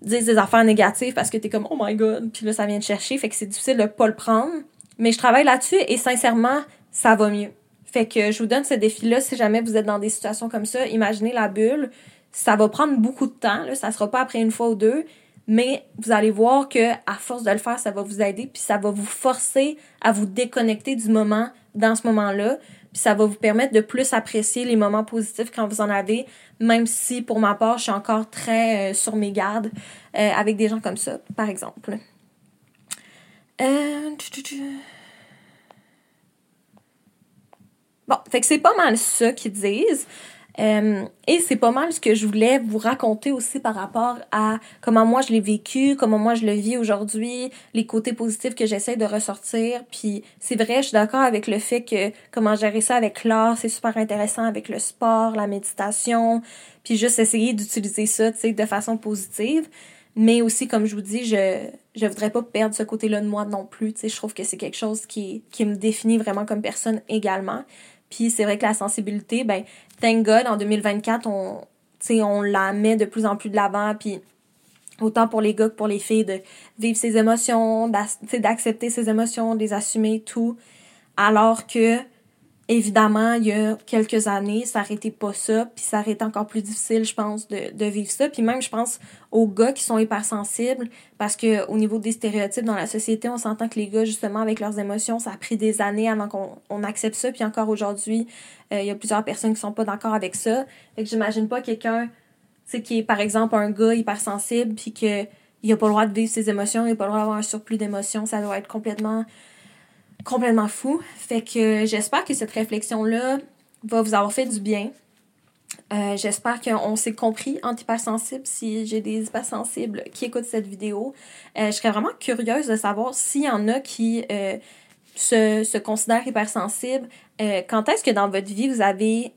disent des affaires négatives parce que tu es comme oh my god, puis là ça vient te chercher, fait que c'est difficile de pas le prendre. Mais je travaille là-dessus et sincèrement, ça va mieux. Fait que je vous donne ce défi-là si jamais vous êtes dans des situations comme ça. Imaginez la bulle. Ça va prendre beaucoup de temps. Là. Ça sera pas après une fois ou deux. Mais vous allez voir que à force de le faire, ça va vous aider. Puis ça va vous forcer à vous déconnecter du moment dans ce moment-là. Puis ça va vous permettre de plus apprécier les moments positifs quand vous en avez. Même si pour ma part, je suis encore très euh, sur mes gardes euh, avec des gens comme ça, par exemple. Euh... Bon, fait que c'est pas mal ça qu'ils disent. Euh, et c'est pas mal ce que je voulais vous raconter aussi par rapport à comment moi je l'ai vécu, comment moi je le vis aujourd'hui, les côtés positifs que j'essaie de ressortir. Puis c'est vrai, je suis d'accord avec le fait que comment gérer ça avec l'art, c'est super intéressant avec le sport, la méditation, puis juste essayer d'utiliser ça, tu sais, de façon positive. Mais aussi, comme je vous dis, je je voudrais pas perdre ce côté-là de moi non plus. Tu sais, je trouve que c'est quelque chose qui, qui me définit vraiment comme personne également. Puis c'est vrai que la sensibilité, ben, thank God, en 2024, on, on la met de plus en plus de l'avant. Puis autant pour les gars que pour les filles, de vivre ses émotions, d'accepter ses émotions, de les assumer, tout. Alors que évidemment, il y a quelques années, ça n'arrêtait pas ça, puis ça aurait été encore plus difficile, je pense, de, vivre ça. Puis même, je pense aux gars qui sont hypersensibles, parce que au niveau des stéréotypes dans la société, on s'entend que les gars, justement, avec leurs émotions, ça a pris des années avant qu'on on accepte ça, puis encore aujourd'hui, euh, il y a plusieurs personnes qui sont pas d'accord avec ça. Fait que j'imagine pas quelqu'un, tu qui est, par exemple, un gars hypersensible, puis que il a pas le droit de vivre ses émotions, il a pas le droit d'avoir un surplus d'émotions, ça doit être complètement complètement fou. Fait que j'espère que cette réflexion-là va vous avoir fait du bien. Euh, j'espère qu'on s'est compris en hypersensible si j'ai des hypersensibles qui écoutent cette vidéo. Euh, je serais vraiment curieuse de savoir s'il y en a qui euh, se, se, considèrent hypersensibles. quand est-ce que dans votre vie vous avez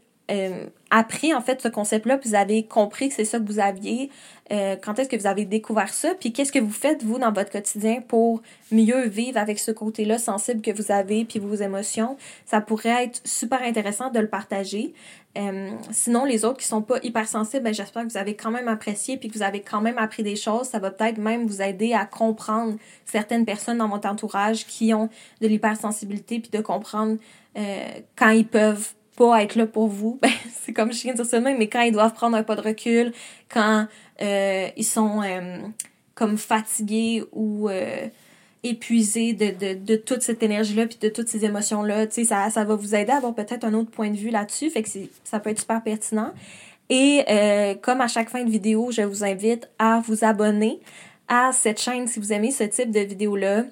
appris en fait ce concept-là, vous avez compris que c'est ça que vous aviez, euh, quand est-ce que vous avez découvert ça, puis qu'est-ce que vous faites, vous, dans votre quotidien pour mieux vivre avec ce côté-là sensible que vous avez, puis vos émotions. Ça pourrait être super intéressant de le partager. Euh, sinon, les autres qui sont pas hypersensibles, ben, j'espère que vous avez quand même apprécié, puis que vous avez quand même appris des choses. Ça va peut-être même vous aider à comprendre certaines personnes dans votre entourage qui ont de l'hypersensibilité, puis de comprendre euh, quand ils peuvent pas être là pour vous, ben, c'est comme de dire ça même, mais quand ils doivent prendre un pas de recul, quand euh, ils sont euh, comme fatigués ou euh, épuisés de, de, de, toute cette énergie-là puis de toutes ces émotions-là, tu sais, ça, ça va vous aider à avoir peut-être un autre point de vue là-dessus, fait que ça peut être super pertinent. Et comme à chaque fin de vidéo, je vous invite à vous abonner à cette chaîne si vous aimez ce type de vidéo-là.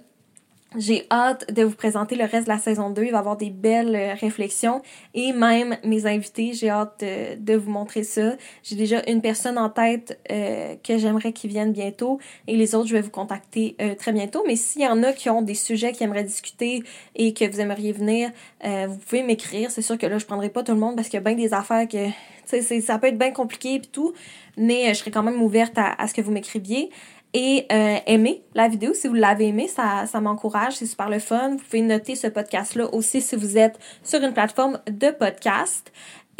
J'ai hâte de vous présenter le reste de la saison 2. Il va y avoir des belles euh, réflexions et même mes invités. J'ai hâte de, vous montrer ça. J'ai déjà une personne en tête euh, que j'aimerais qu'ils viennent bientôt et les autres, je vais vous contacter euh, très bientôt. Mais s'il y en a qui ont des sujets qui aimeraient discuter et que vous aimeriez venir, vous pouvez m'écrire. C'est sûr que là, je prendrai pas tout le monde parce qu'il y a bien des affaires que ça peut être bien compliqué et tout, mais je serai quand même ouverte à ce que vous m'écriviez et euh, aimer la vidéo si vous l'avez aimé, ça, ça m'encourage, c'est super le fun. Vous pouvez noter ce podcast-là aussi si vous êtes sur une plateforme de podcast.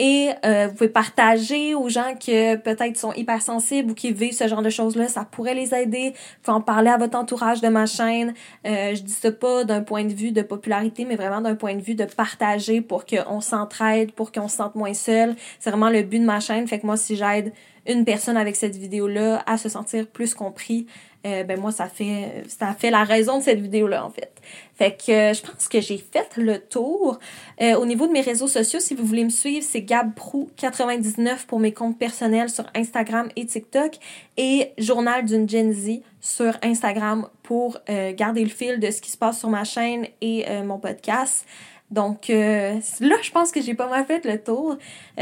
Et euh, vous pouvez partager aux gens qui peut-être sont hypersensibles ou qui vivent ce genre de choses-là. Ça pourrait les aider. Vous pouvez en parler à votre entourage de ma chaîne. Euh, je dis ça pas d'un point de vue de popularité, mais vraiment d'un point de vue de partager pour qu'on s'entraide, pour qu'on se sente moins seul. C'est vraiment le but de ma chaîne. Fait que moi, si j'aide une personne avec cette vidéo-là à se sentir plus compris, euh, ben moi, ça fait, ça fait la raison de cette vidéo-là, en fait. Fait que euh, je pense que j'ai fait le tour. Euh, au niveau de mes réseaux sociaux, si vous voulez me suivre, c'est GabProu99 pour mes comptes personnels sur Instagram et TikTok et Journal d'une Gen Z sur Instagram pour garder le fil de ce qui se passe sur ma chaîne et mon podcast. Donc là, je pense que j'ai pas mal fait le tour.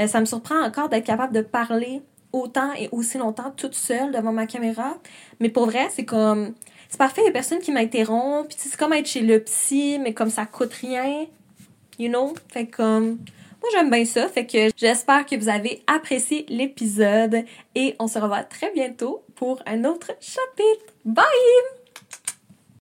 ça me surprend encore d'être capable de parler autant et aussi longtemps toute seule devant ma caméra. Mais pour vrai, c'est comme. C'est parfait, il y a personne qui m'interrompt. Puis c'est comme être chez le psy, mais comme ça coûte rien. You know? Fait comme. moi j'aime bien ça, fait que j'espère que vous avez apprécié l'épisode et on se revoit très bientôt pour un autre chapitre. Bye!